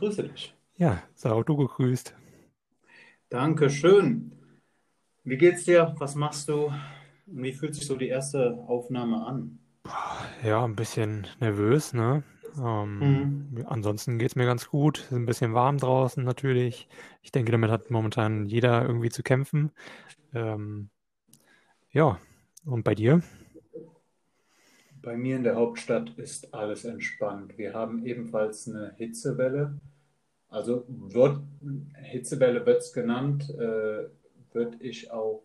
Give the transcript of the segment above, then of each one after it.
grüße dich. Ja, sei auch du gegrüßt. Dankeschön. Wie geht's dir? Was machst du? Wie fühlt sich so die erste Aufnahme an? Ja, ein bisschen nervös, ne? Ähm, Mhm. ansonsten geht's mir ganz gut. Es ist ein bisschen warm draußen natürlich. Ich denke, damit hat momentan jeder irgendwie zu kämpfen. Ähm, ja, und bei dir? Bei mir in der Hauptstadt ist alles entspannt. Wir haben ebenfalls eine Hitzewelle. Also wird, Hitzewelle wird es genannt, äh, würde ich auch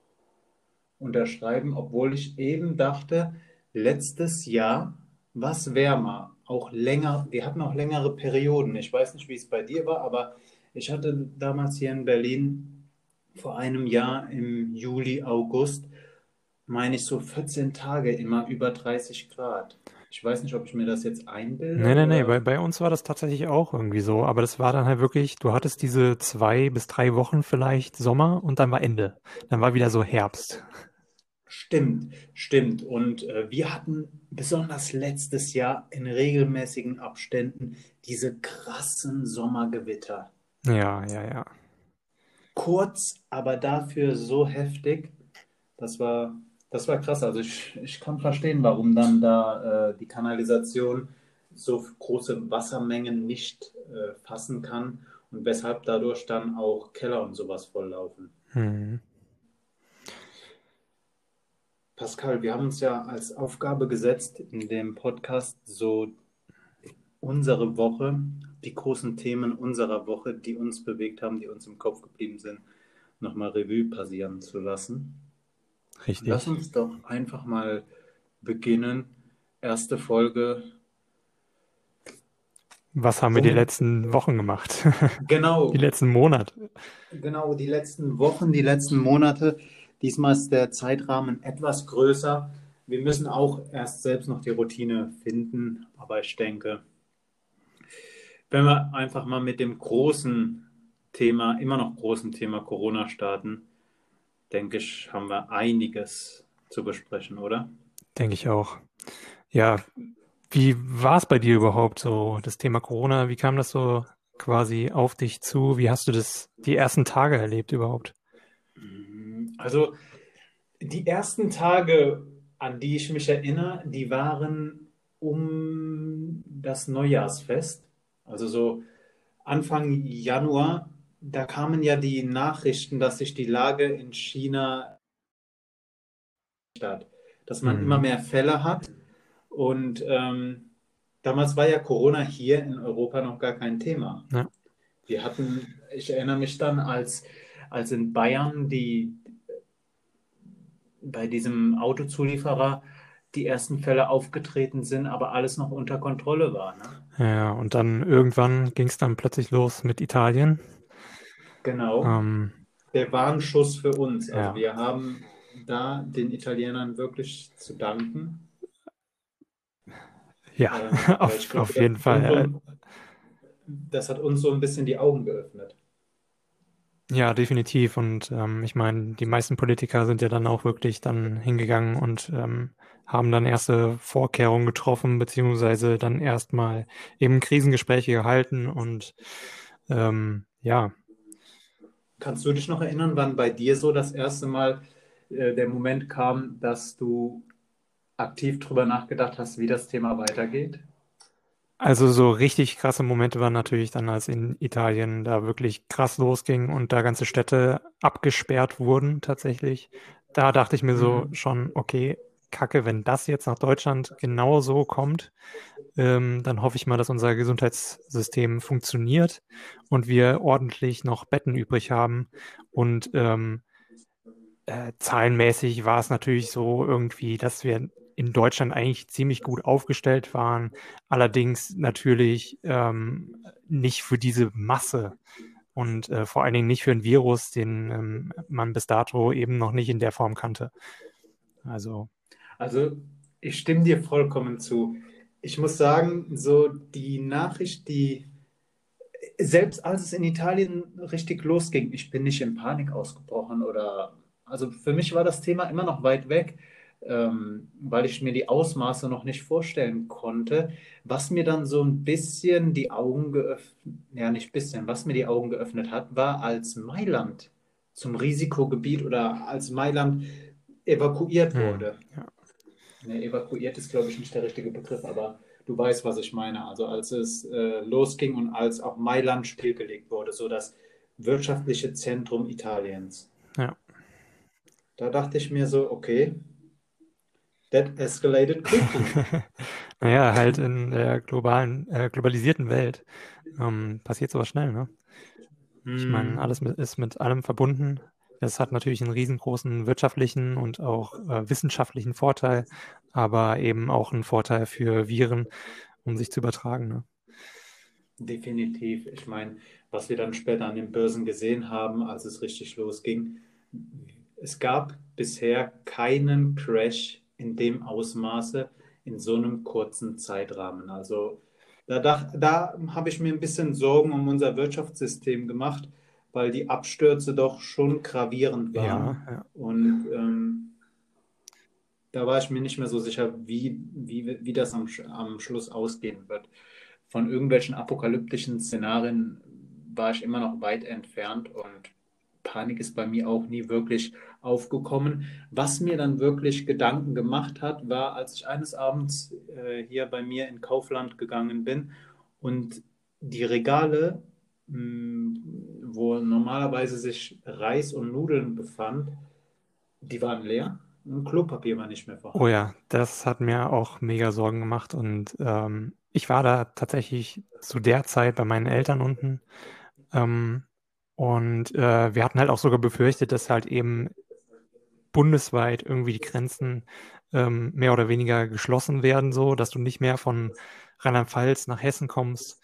unterschreiben, obwohl ich eben dachte, letztes Jahr war es wärmer, auch länger, wir hatten auch längere Perioden. Ich weiß nicht, wie es bei dir war, aber ich hatte damals hier in Berlin vor einem Jahr im Juli, August, meine ich so 14 Tage immer über 30 Grad. Ich weiß nicht, ob ich mir das jetzt einbilde Nee, nee, nee, bei, bei uns war das tatsächlich auch irgendwie so. Aber das war dann halt wirklich, du hattest diese zwei bis drei Wochen vielleicht Sommer und dann war Ende. Dann war wieder so Herbst. Stimmt, stimmt. Und äh, wir hatten besonders letztes Jahr in regelmäßigen Abständen diese krassen Sommergewitter. Ja, ja, ja. Kurz, aber dafür so heftig. Das war, das war krass. Also ich, ich kann verstehen, warum dann da äh, die Kanalisation so große Wassermengen nicht äh, fassen kann und weshalb dadurch dann auch Keller und sowas volllaufen. Hm. Pascal, wir haben uns ja als Aufgabe gesetzt, in dem Podcast so unsere Woche, die großen Themen unserer Woche, die uns bewegt haben, die uns im Kopf geblieben sind, nochmal Revue passieren zu lassen. Lass Richtig. uns doch einfach mal beginnen. Erste Folge. Was haben wir die letzten Wochen gemacht? Die genau, letzten Monate? genau, die letzten Wochen, die letzten Monate. Diesmal ist der Zeitrahmen etwas größer. Wir müssen auch erst selbst noch die Routine finden, aber ich denke, wenn wir einfach mal mit dem großen Thema, immer noch großen Thema Corona starten, denke ich, haben wir einiges zu besprechen, oder? Denke ich auch. Ja, wie war es bei dir überhaupt so, das Thema Corona? Wie kam das so quasi auf dich zu? Wie hast du das die ersten Tage erlebt überhaupt? Also die ersten Tage, an die ich mich erinnere, die waren um das Neujahrsfest. Also so Anfang Januar, da kamen ja die Nachrichten, dass sich die Lage in China statt, dass man immer Hm. mehr Fälle hat. Und ähm, damals war ja Corona hier in Europa noch gar kein Thema. Ja. Wir hatten, ich erinnere mich dann, als, als in Bayern die bei diesem Autozulieferer die ersten Fälle aufgetreten sind, aber alles noch unter Kontrolle war, ne? Ja, und dann irgendwann ging es dann plötzlich los mit Italien. Genau. Ähm, Der Warnschuss für uns. Also ja, wir haben da den Italienern wirklich zu danken, ja, ich auf, glaube, auf jeden Fall. so, Äh, das hat uns so ein bisschen die Augen geöffnet. Ja, definitiv. Und ähm, ich meine, die meisten Politiker sind ja dann auch wirklich dann hingegangen und ähm, haben dann erste Vorkehrungen getroffen, beziehungsweise dann erstmal eben Krisengespräche gehalten und ähm, ja, Kannst du dich noch erinnern, wann bei dir so das erste Mal äh, der Moment kam, dass du aktiv drüber nachgedacht hast, wie das Thema weitergeht? also so richtig krasse Momente waren natürlich dann, als in Italien da wirklich krass losging und da ganze Städte abgesperrt wurden tatsächlich. Da dachte ich mir so Mhm. schon, okay, Kacke, wenn das jetzt nach Deutschland genau so kommt, ähm, dann hoffe ich mal, dass unser Gesundheitssystem funktioniert und wir ordentlich noch Betten übrig haben. Und ähm, äh, zahlenmäßig war es natürlich so irgendwie, dass wir in Deutschland eigentlich ziemlich gut aufgestellt waren, allerdings natürlich ähm, nicht für diese Masse und äh, vor allen Dingen nicht für ein Virus, den ähm, man bis dato eben noch nicht in der Form kannte. Also, Also, ich stimme dir vollkommen zu. Ich muss sagen, so die Nachricht, die selbst als es in Italien richtig losging, ich bin nicht in Panik ausgebrochen oder, also für mich war das Thema immer noch weit weg, ähm, weil ich mir die Ausmaße noch nicht vorstellen konnte. Was mir dann so ein bisschen die Augen geöffnet, ja nicht bisschen, was mir die Augen geöffnet hat, war als Mailand zum Risikogebiet oder als Mailand evakuiert Hm, wurde. ja. Ne, evakuiert ist, glaube ich, nicht der richtige Begriff, aber du weißt, was ich meine. Also als es äh, losging und als auch Mailand stillgelegt wurde, so das wirtschaftliche Zentrum Italiens. Ja. Da dachte ich mir so, okay, that escalated quickly. Naja, halt in der globalen, äh, globalisierten Welt ähm, passiert sowas schnell, ne? Ich meine, Hm. alles mit, ist mit allem verbunden. Das hat natürlich einen riesengroßen wirtschaftlichen und auch äh, wissenschaftlichen Vorteil, aber eben auch einen Vorteil für Viren, um sich zu übertragen. Ne? Definitiv. Ich meine, was wir dann später an den Börsen gesehen haben, als es richtig losging, es gab bisher keinen Crash in dem Ausmaße in so einem kurzen Zeitrahmen. Also da, dach, da habe ich mir ein bisschen Sorgen um unser Wirtschaftssystem gemacht, weil die Abstürze doch schon gravierend waren. Ja, ja. Und ähm, da war ich mir nicht mehr so sicher, wie, wie, wie das am, am Schluss ausgehen wird. Von irgendwelchen apokalyptischen Szenarien war ich immer noch weit entfernt und Panik ist bei mir auch nie wirklich aufgekommen. Was mir dann wirklich Gedanken gemacht hat, war, als ich eines Abends äh, hier bei mir in Kaufland gegangen bin und die Regale, mh, wo normalerweise sich Reis und Nudeln befand, die waren leer und Klopapier war nicht mehr Oh vorhanden. ja, das hat mir auch mega Sorgen gemacht und ähm, ich war da tatsächlich zu der Zeit bei meinen Eltern unten ähm, und äh, wir hatten halt auch sogar befürchtet, dass halt eben bundesweit irgendwie die Grenzen ähm, mehr oder weniger geschlossen werden, so dass du nicht mehr von Rheinland-Pfalz nach Hessen kommst.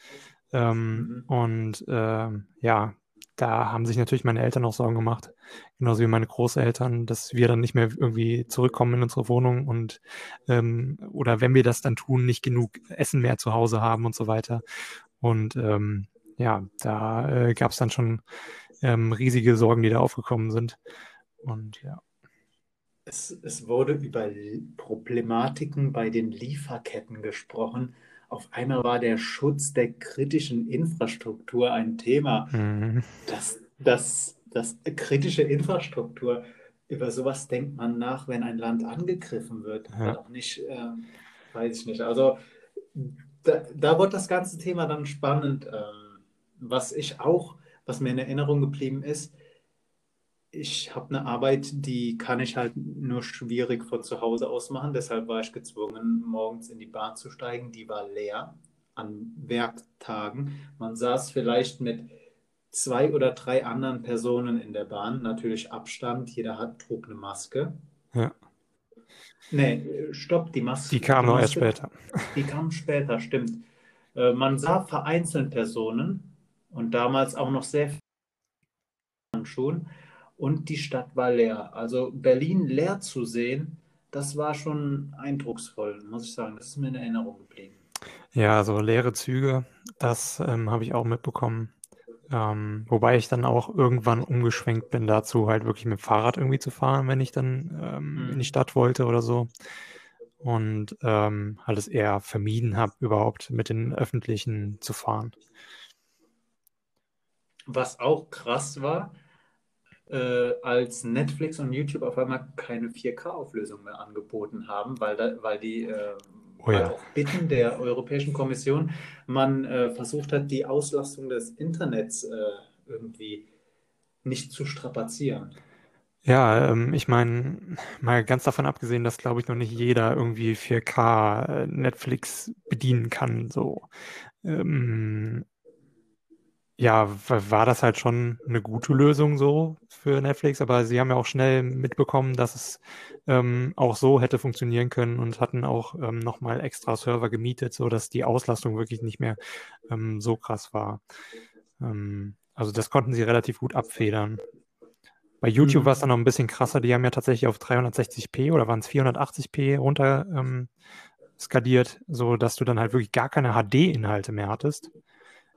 Ähm, Mhm. und ähm, ja, da haben sich natürlich meine Eltern auch Sorgen gemacht, genauso wie meine Großeltern, dass wir dann nicht mehr irgendwie zurückkommen in unsere Wohnung und ähm, oder wenn wir das dann tun, nicht genug Essen mehr zu Hause haben und so weiter. Und ähm, ja, da äh, gab es dann schon ähm, riesige Sorgen, die da aufgekommen sind. Und ja. Es, es wurde über Problematiken bei den Lieferketten gesprochen. Auf einmal war der Schutz der kritischen Infrastruktur ein Thema. Mhm. Das, das, das kritische Infrastruktur, über sowas denkt man nach, wenn ein Land angegriffen wird, Ja. doch nicht, ähm, weiß ich nicht. Also da, da wird das ganze Thema dann spannend. Ähm, was ich auch, was mir in Erinnerung geblieben ist, ich habe eine Arbeit, die kann ich halt nur schwierig von zu Hause aus machen. Deshalb war ich gezwungen, morgens in die Bahn zu steigen. Die war leer an Werktagen. Man saß vielleicht mit zwei oder drei anderen Personen in der Bahn. Natürlich Abstand. Jeder hat, trug eine Maske. Ja. Nee, stopp, die Maske. Die kam noch erst später. die kam später, stimmt. Äh, man sah vereinzelt Personen und damals auch noch sehr viele Handschuhen und die Stadt war leer. Also Berlin leer zu sehen, das war schon eindrucksvoll, muss ich sagen. Das ist mir in Erinnerung geblieben. Ja, so leere Züge, das ähm, habe ich auch mitbekommen. Ähm, wobei ich dann auch irgendwann umgeschwenkt bin dazu, halt wirklich mit dem Fahrrad irgendwie zu fahren, wenn ich dann ähm, in die Mhm. Stadt wollte oder so. Und ähm, halt es eher vermieden habe, überhaupt mit den Öffentlichen zu fahren. Was auch krass war, äh, als Netflix und YouTube auf einmal keine 4K-Auflösung mehr angeboten haben, weil, da, weil die, äh, Oh ja. auf Bitten der Europäischen Kommission man äh, versucht hat, die Auslastung des Internets äh, irgendwie nicht zu strapazieren. Ja, ähm, ich meine, mal ganz davon abgesehen, dass, glaube ich, noch nicht jeder irgendwie 4K äh, Netflix bedienen kann, so. Ähm, ja, wa- war das halt schon eine gute Lösung so für Netflix, aber sie haben ja auch schnell mitbekommen, dass es ähm, auch so hätte funktionieren können und hatten auch ähm, nochmal extra Server gemietet, sodass die Auslastung wirklich nicht mehr ähm, so krass war. Ähm, also das konnten sie relativ gut abfedern. Bei YouTube war es Mhm. dann noch ein bisschen krasser. Die haben ja tatsächlich auf 360p oder waren es 480p runter ähm, skaliert, so dass du dann halt wirklich gar keine HD-Inhalte mehr hattest.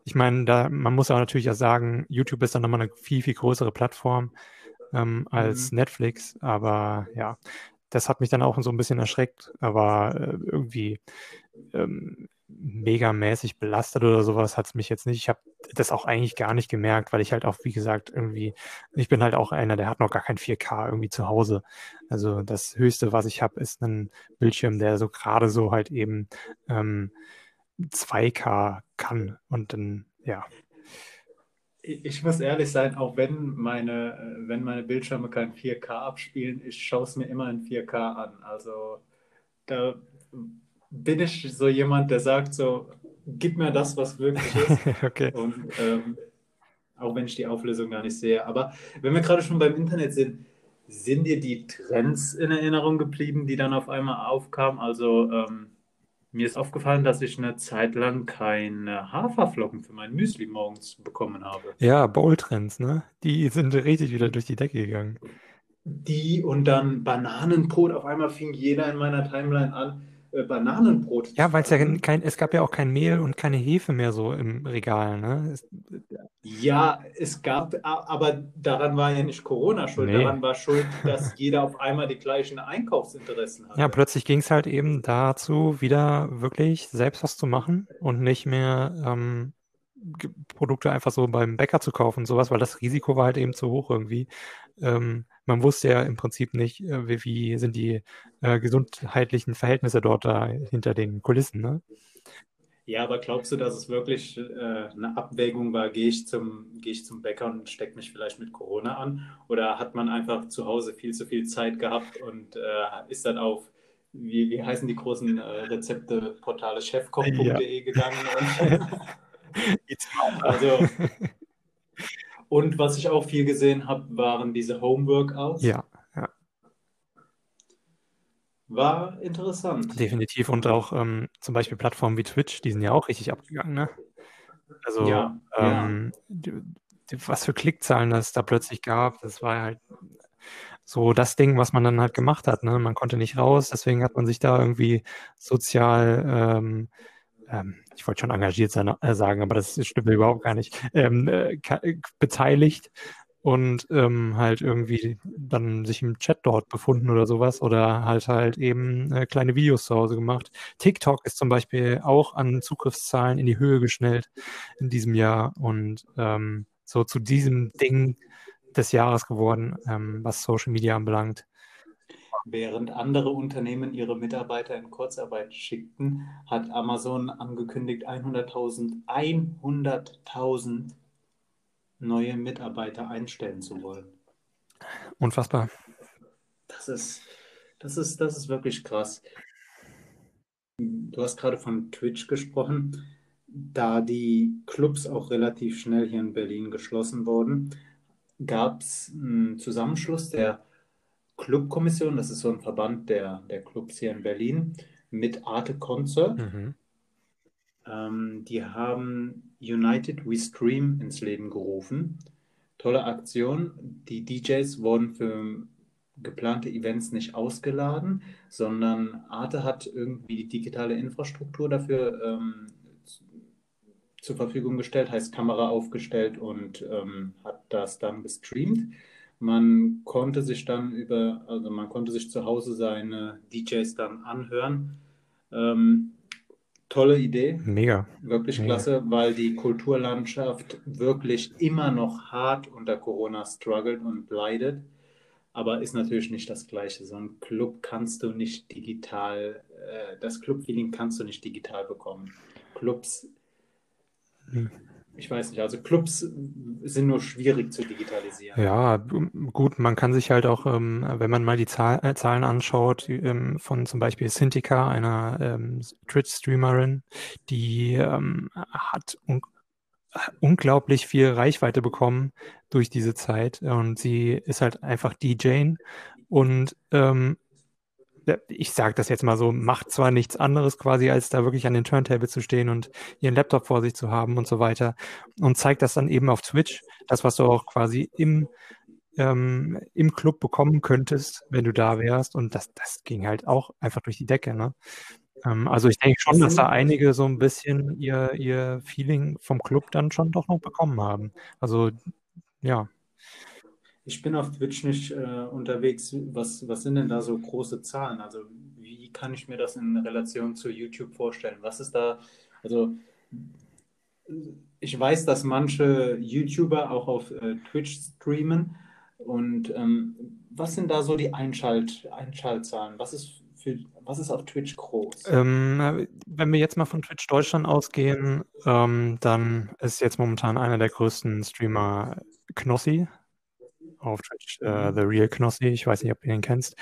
Ich meine, da, man muss aber natürlich auch sagen, YouTube ist dann nochmal eine viel, viel größere Plattform ähm, als Mhm. Netflix. Aber ja, das hat mich dann auch so ein bisschen erschreckt, aber äh, irgendwie ähm, megamäßig belastet oder sowas hat es mich jetzt nicht. Ich habe das auch eigentlich gar nicht gemerkt, weil ich halt auch, wie gesagt, irgendwie, ich bin halt auch einer, der hat noch gar kein 4K irgendwie zu Hause. Also das Höchste, was ich habe, ist ein Bildschirm, der so gerade so halt eben ähm, 2K kann. Und dann, ja. Ich muss ehrlich sein, auch wenn meine, äh, wenn meine Bildschirme kein 4K abspielen, ich schaue es mir immer in 4K an. Also da bin ich so jemand, der sagt so, gib mir das, was wirklich ist. okay. Und ähm, auch wenn ich die Auflösung gar nicht sehe. Aber wenn wir gerade schon beim Internet sind, sind dir die Trends in Erinnerung geblieben, die dann auf einmal aufkamen? Also ähm, mir ist aufgefallen, dass ich eine Zeit lang keine Haferflocken für mein Müsli morgens bekommen habe. Ja, Bowl-Trends, ne? Die sind richtig wieder durch die Decke gegangen. Die und dann Bananenbrot. Auf einmal fing jeder in meiner Timeline an, Bananenbrot. Ja, weil es ja kein, es gab ja auch kein Mehl und keine Hefe mehr so im Regal, ne? Es, ja, es gab, aber daran war ja nicht Corona schuld, nee. daran war schuld, dass jeder auf einmal die gleichen Einkaufsinteressen hat. Ja, plötzlich ging es halt eben dazu, wieder wirklich selbst was zu machen und nicht mehr ähm, Produkte einfach so beim Bäcker zu kaufen und sowas, weil das Risiko war halt eben zu hoch irgendwie. Ähm, man wusste ja im Prinzip nicht, äh, wie, wie, sind die äh, gesundheitlichen Verhältnisse dort da hinter den Kulissen. Ne? Ja, aber glaubst du, dass es wirklich äh, eine Abwägung war, gehe ich, zum, gehe ich zum Bäcker und stecke mich vielleicht mit Corona an? Oder hat man einfach zu Hause viel zu viel Zeit gehabt und äh, ist dann auf, wie, wie heißen die großen äh, Rezepteportale, chefkoch.de ja. gegangen? also, und was ich auch viel gesehen habe, waren diese Homeworkouts. Ja, ja. War interessant. Definitiv. Und auch ähm, zum Beispiel Plattformen wie Twitch, die sind ja auch richtig abgegangen, ne? Also, ja, ähm, ja. Die, die, was für Klickzahlen das da plötzlich gab, das war halt so das Ding, was man dann halt gemacht hat. Ne? Man konnte nicht raus, deswegen hat man sich da irgendwie sozial ähm, ähm, ich wollte schon engagiert sein, äh, sagen, aber das stimmt überhaupt gar nicht, ähm, äh, beteiligt und ähm, halt irgendwie dann sich im Chat dort befunden oder sowas oder halt halt eben äh, kleine Videos zu Hause gemacht. TikTok ist zum Beispiel auch an Zugriffszahlen in die Höhe geschnellt in diesem Jahr und ähm, so zu diesem Ding des Jahres geworden, ähm, was Social Media anbelangt. Während andere Unternehmen ihre Mitarbeiter in Kurzarbeit schickten, hat Amazon angekündigt, 100.000 100.000 neue Mitarbeiter einstellen zu wollen. Unfassbar. Das ist, das ist, das ist wirklich krass. Du hast gerade von Twitch gesprochen. Da die Clubs auch relativ schnell hier in Berlin geschlossen wurden, gab es einen Zusammenschluss der Clubkommission, das ist so ein Verband der, der Clubs hier in Berlin, mit Arte Concert. Mhm. Ähm, die haben United We Stream ins Leben gerufen. Tolle Aktion. Die DJs wurden für geplante Events nicht ausgeladen, sondern Arte hat irgendwie die digitale Infrastruktur dafür ähm, zur Verfügung gestellt, heißt Kamera aufgestellt und ähm, hat das dann gestreamt. Man konnte sich dann über, also man konnte sich zu Hause seine DJs dann anhören. Ähm, tolle Idee. Mega. Wirklich Mega. klasse, weil die Kulturlandschaft wirklich immer noch hart unter Corona struggelt und leidet. Aber ist natürlich nicht das Gleiche. So ein Club kannst du nicht digital, äh, das Club-Feeling kannst du nicht digital bekommen. Clubs hm ich weiß nicht, also Clubs sind nur schwierig zu digitalisieren. Ja, gut, man kann sich halt auch, ähm, wenn man mal die äh, Zahlen anschaut, ähm, von zum Beispiel Cintiqa, einer ähm, Twitch-Streamerin, die hat un unglaublich viel Reichweite bekommen durch diese Zeit und sie ist halt einfach DJ und ähm, ich sage das jetzt mal so, macht zwar nichts anderes quasi, als da wirklich an den Turntable zu stehen und ihren Laptop vor sich zu haben und so weiter und zeigt das dann eben auf Twitch, das, was du auch quasi im, ähm, im Club bekommen könntest, wenn du da wärst und das, das ging halt auch einfach durch die Decke, ne? Ähm, also ich denke schon, dass da einige so ein bisschen ihr, ihr Feeling vom Club dann schon doch noch bekommen haben. Also ja. Ich bin auf Twitch nicht äh, unterwegs. Was, was sind denn da so große Zahlen? Also wie kann ich mir das in Relation zu YouTube vorstellen? Was ist da, also ich weiß, dass manche YouTuber auch auf äh, Twitch streamen. Und ähm, was sind da so die Einschalt, Einschaltzahlen? Was ist, für, was ist auf Twitch groß? Ähm, wenn wir jetzt mal von Twitch Deutschland ausgehen, ähm, dann ist jetzt momentan einer der größten Streamer Knossi auf Twitch, äh, The Real Knossi. Ich weiß nicht, ob du ihn kennst.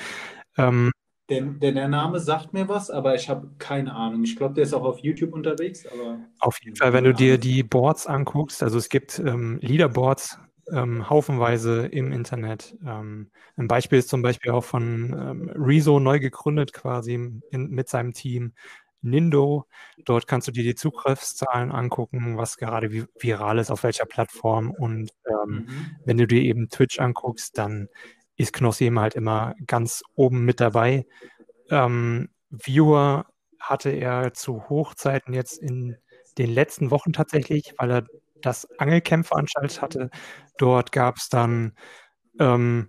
Ähm, der, der, der, Name sagt mir was, aber ich habe keine Ahnung. Ich glaube, der ist auch auf YouTube unterwegs. Aber auf jeden Fall, wenn du dir die Boards anguckst, also es gibt ähm, Leaderboards ähm, haufenweise im Internet. Ähm, ein Beispiel ist zum Beispiel auch von ähm, Rezo neu gegründet quasi in, mit seinem Team. Nindo. Dort kannst du dir die Zugriffszahlen angucken, was gerade viral ist, auf welcher Plattform. Und ähm, mhm. wenn du dir eben Twitch anguckst, dann ist Knossi eben halt immer ganz oben mit dabei. Ähm, Viewer hatte er zu Hochzeiten jetzt in den letzten Wochen tatsächlich, weil er das Angelcamp veranstaltet hatte. Dort gab es dann ähm,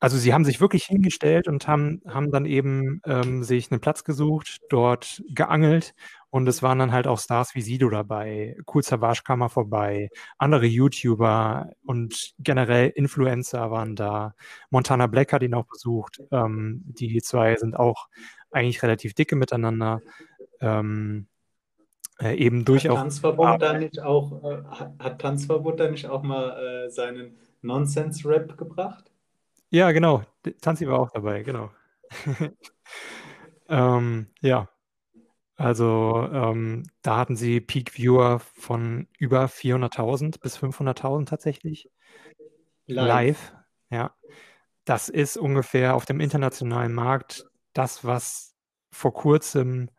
also sie haben sich wirklich hingestellt und haben, haben dann eben ähm, sich einen Platz gesucht, dort geangelt und es waren dann halt auch Stars wie Sido dabei, Cool Savage kam mal vorbei, andere YouTuber und generell Influencer waren da. Montana Black hat ihn auch besucht. Ähm, die zwei sind auch eigentlich relativ dicke miteinander. Ähm, äh, eben durch hat Tanzverbot da nicht auch äh, hat Tanzverbot da nicht auch mal äh, seinen Nonsense-Rap gebracht? Ja, genau. Tanzi war auch dabei, genau. ähm, ja, also ähm, da hatten sie Peak Viewer von über 400.000 bis 500.000 tatsächlich. Live. Live, ja. Das ist ungefähr auf dem internationalen Markt das, was vor kurzem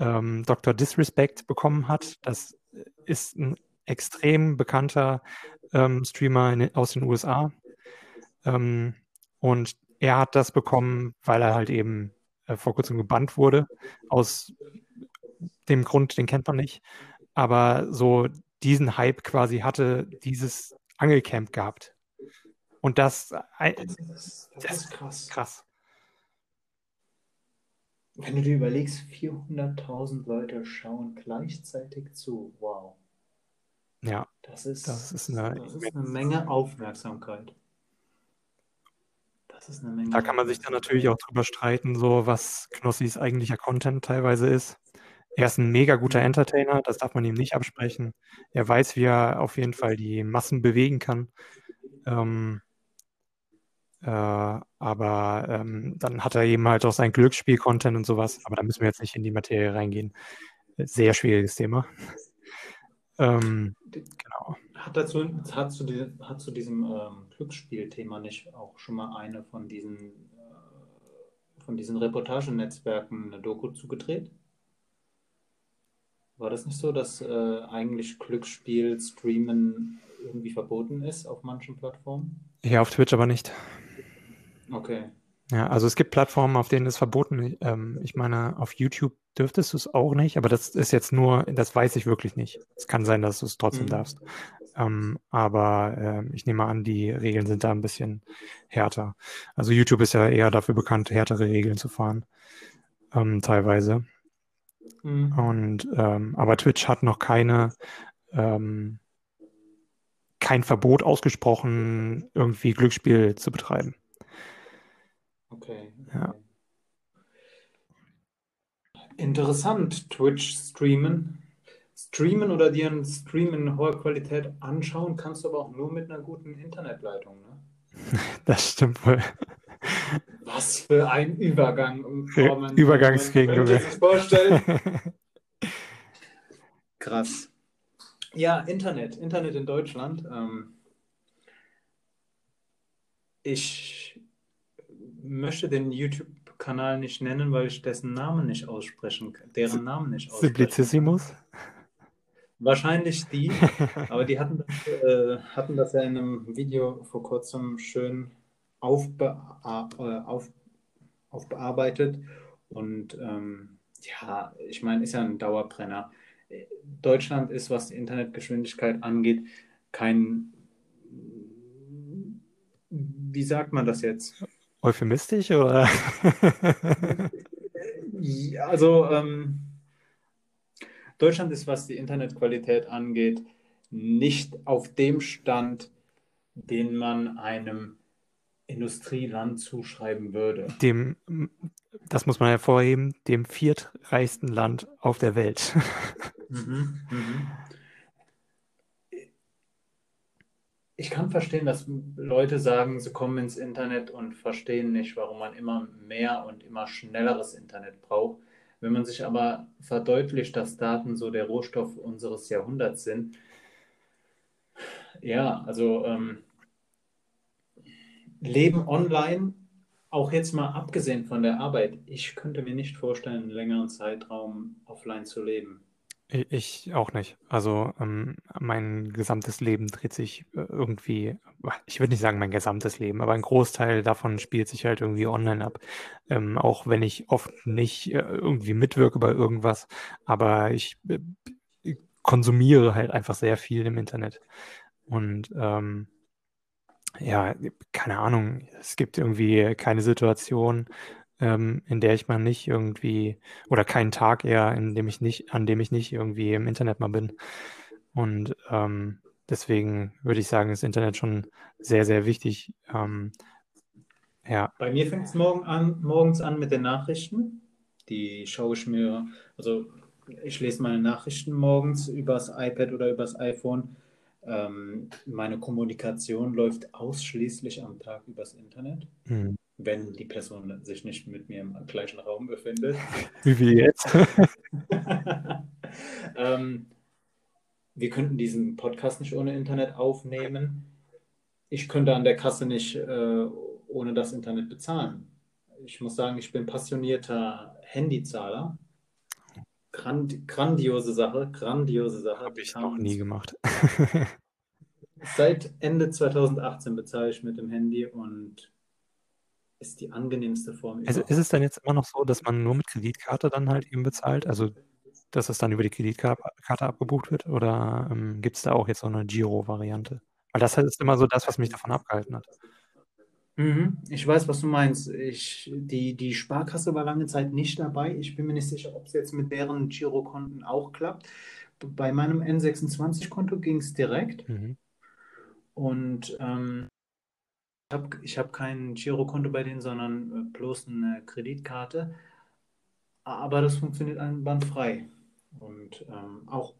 ähm, Dr. Disrespect bekommen hat. Das ist ein extrem bekannter ähm, Streamer in, aus den USA. Ähm, und er hat das bekommen, weil er halt eben äh, vor kurzem gebannt wurde. Aus dem Grund, den kennt man nicht. Aber so diesen Hype quasi hatte dieses Angelcamp gehabt. Und das, äh, das, ist, das, ist krass. krass. Wenn du dir überlegst, 400.000 Leute schauen gleichzeitig zu. Wow. Ja, das ist, das ist, eine, das ist eine Menge Aufmerksamkeit. Das ist eine Menge. Da kann man sich dann natürlich auch drüber streiten, so was Knossis eigentlicher Content teilweise ist. Er ist ein mega guter mhm. Entertainer, das darf man ihm nicht absprechen. Er weiß, wie er auf jeden Fall die Massen bewegen kann. Ähm, äh, aber ähm, dann hat er eben halt auch sein Glücksspiel-Content und sowas. Aber da müssen wir jetzt nicht in die Materie reingehen. Sehr schwieriges Thema. ähm, genau. Hat, dazu, hat, zu, diesem, hat zu diesem ähm, Glücksspielthema nicht auch schon mal eine von diesen, äh, von diesen Reportagenetzwerken eine Doku zugedreht? War das nicht so, dass äh, eigentlich Glücksspiel, Streamen irgendwie verboten ist auf manchen Plattformen? Ja, auf Twitch aber nicht. Okay. Ja, also es gibt Plattformen, auf denen es verboten ist. Ähm, ich meine, auf YouTube dürftest du es auch nicht, aber das ist jetzt nur, das weiß ich wirklich nicht. Es kann sein, dass du es trotzdem mhm. darfst. Ähm, aber äh, ich nehme an, die Regeln sind da ein bisschen härter. Also YouTube ist ja eher dafür bekannt, härtere Regeln zu fahren, ähm, teilweise. Mhm. Und ähm, aber Twitch hat noch keine ähm, kein Verbot ausgesprochen, irgendwie Glücksspiel zu betreiben. Okay. okay. Ja. Interessant, Twitch streamen. Streamen oder dir einen Stream in hoher Qualität anschauen kannst du aber auch nur mit einer guten Internetleitung, ne? Das stimmt wohl. Was für ein Übergang. Oh, Übergangsking, Junge. vorstellen. Krass. Ja, Internet. Internet in Deutschland. Ähm, ich möchte den YouTube-Kanal nicht nennen, weil ich dessen Namen nicht aussprechen kann, deren Namen nicht aussprechen Simplicissimus? Wahrscheinlich die, aber die hatten das, äh, hatten das ja in einem Video vor kurzem schön aufbe äh, auf, aufbearbeitet. Und ähm, ja, ich meine, ist ja ein Dauerbrenner. Deutschland ist, was die Internetgeschwindigkeit angeht, kein wie sagt man das jetzt? Euphemistisch oder? Ja, also ähm, Deutschland ist, was die Internetqualität angeht, nicht auf dem Stand, den man einem Industrieland zuschreiben würde. Dem, das muss man hervorheben, dem viertreichsten Land auf der Welt. Mhm, mhm. Ich kann verstehen, dass Leute sagen, sie kommen ins Internet und verstehen nicht, warum man immer mehr und immer schnelleres Internet braucht. Wenn man sich aber verdeutlicht, dass Daten so der Rohstoff unseres Jahrhunderts sind, ja, also ähm, Leben online, auch jetzt mal abgesehen von der Arbeit, ich könnte mir nicht vorstellen, einen längeren Zeitraum offline zu leben. Ich auch nicht. Also ähm, mein gesamtes Leben dreht sich äh, irgendwie, ich würde nicht sagen mein gesamtes Leben, aber ein Großteil davon spielt sich halt irgendwie online ab. Ähm, auch wenn ich oft nicht äh, irgendwie mitwirke bei irgendwas, aber ich äh, konsumiere halt einfach sehr viel im Internet. Und ähm, ja, keine Ahnung, es gibt irgendwie keine Situation, ähm, in der ich mal nicht irgendwie, oder keinen Tag eher, in dem ich nicht, an dem ich nicht irgendwie im Internet mal bin. Und ähm, deswegen würde ich sagen, ist Internet schon sehr, sehr wichtig. Ähm, ja. Bei mir fängt es morgen an, morgens an mit den Nachrichten. Die schaue ich mir, also ich lese meine Nachrichten morgens übers iPad oder übers iPhone. Ähm, meine Kommunikation läuft ausschließlich am Tag übers Internet. Mhm wenn die Person sich nicht mit mir im gleichen Raum befindet. Wie wir jetzt. ähm, wir könnten diesen Podcast nicht ohne Internet aufnehmen. Ich könnte an der Kasse nicht äh, ohne das Internet bezahlen. Ich muss sagen, ich bin passionierter Handyzahler. Grand, grandiose Sache, grandiose Sache. Habe ich noch nie gemacht. Seit Ende 2018 bezahle ich mit dem Handy und ist die angenehmste Form. Also ist es dann jetzt immer noch so, dass man nur mit Kreditkarte dann halt eben bezahlt? Also dass es dann über die Kreditkarte abgebucht wird? Oder ähm, gibt es da auch jetzt so eine Giro-Variante? Weil das ist immer so das, was mich davon abgehalten hat. Mhm, ich weiß, was du meinst. Ich, die, die Sparkasse war lange Zeit nicht dabei. Ich bin mir nicht sicher, ob es jetzt mit deren Girokonten auch klappt. Bei meinem N26-Konto ging es direkt. Mhm. Und ähm, habe ich hab kein Girokonto bei denen, sondern äh, bloß eine Kreditkarte. Aber das funktioniert einwandfrei. Und ähm, auch,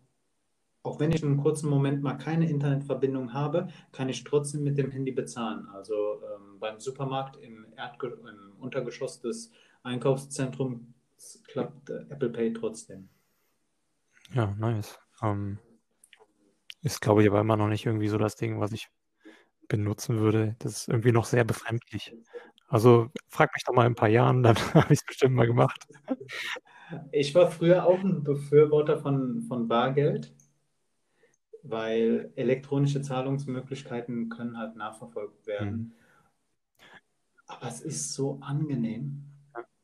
auch wenn ich einen kurzen Moment mal keine Internetverbindung habe, kann ich trotzdem mit dem Handy bezahlen. Also ähm, beim Supermarkt im, Erdge im Untergeschoss des Einkaufszentrums klappt äh, Apple Pay trotzdem. Ja, nice. Ähm, ist, glaube ich, aber immer noch nicht irgendwie so das Ding, was ich benutzen würde. Das ist irgendwie noch sehr befremdlich. Also frag mich doch mal in ein paar Jahren, dann habe ich es bestimmt mal gemacht. Ich war früher auch ein Befürworter von, von Bargeld, weil elektronische Zahlungsmöglichkeiten können halt nachverfolgt werden. Mhm. Aber es ist so angenehm.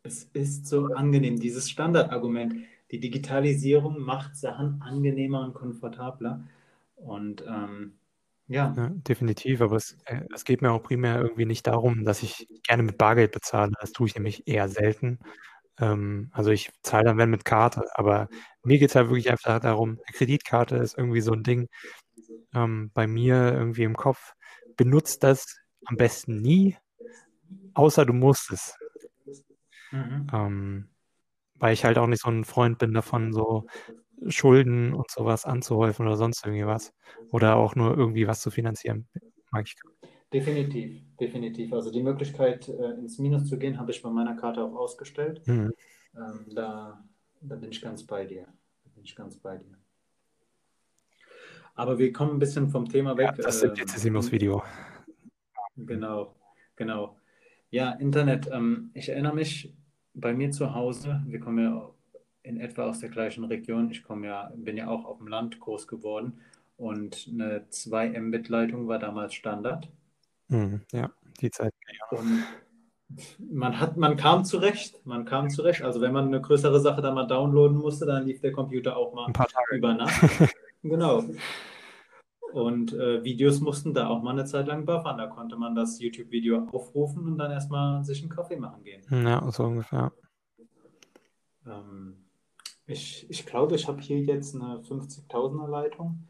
Es ist so angenehm, dieses Standardargument. Die Digitalisierung macht Sachen angenehmer und komfortabler. Und ähm, ja. Ja, definitiv, aber es, äh, es geht mir auch primär irgendwie nicht darum, dass ich gerne mit Bargeld bezahle. Das tue ich nämlich eher selten. Ähm, also ich zahle dann, wenn mit Karte, aber mir geht es halt wirklich einfach darum, eine Kreditkarte ist irgendwie so ein Ding ähm, bei mir irgendwie im Kopf. Benutzt das am besten nie, außer du musst es. Mhm. Ähm, weil ich halt auch nicht so ein Freund bin davon, so Schulden und sowas anzuhäufen oder sonst irgendwie was. Oder auch nur irgendwie was zu finanzieren. Mag ich. Definitiv, definitiv. Also die Möglichkeit, äh, ins Minus zu gehen, habe ich bei meiner Karte auch ausgestellt. Mhm. Ähm, da, da bin ich ganz bei dir. Da bin ich ganz bei dir. Aber wir kommen ein bisschen vom Thema weg. Ja, das ist jetzt ähm, Video. Genau, genau. Ja, Internet. Ähm, ich erinnere mich bei mir zu Hause, wir kommen ja in etwa aus der gleichen Region. Ich komme ja, bin ja auch auf dem Land groß geworden und eine 2 Mbit-Leitung war damals Standard. Mhm, ja, die Zeit. Und man hat, man kam zurecht, man kam zurecht. Also wenn man eine größere Sache da mal downloaden musste, dann lief der Computer auch mal Ein paar Tage. über Nacht. genau. Und äh, Videos mussten da auch mal eine Zeit lang buffern. Da konnte man das YouTube-Video aufrufen und dann erstmal sich einen Kaffee machen gehen. Ja, so ungefähr. Ähm, ich, ich glaube, ich habe hier jetzt eine 50.000er Leitung.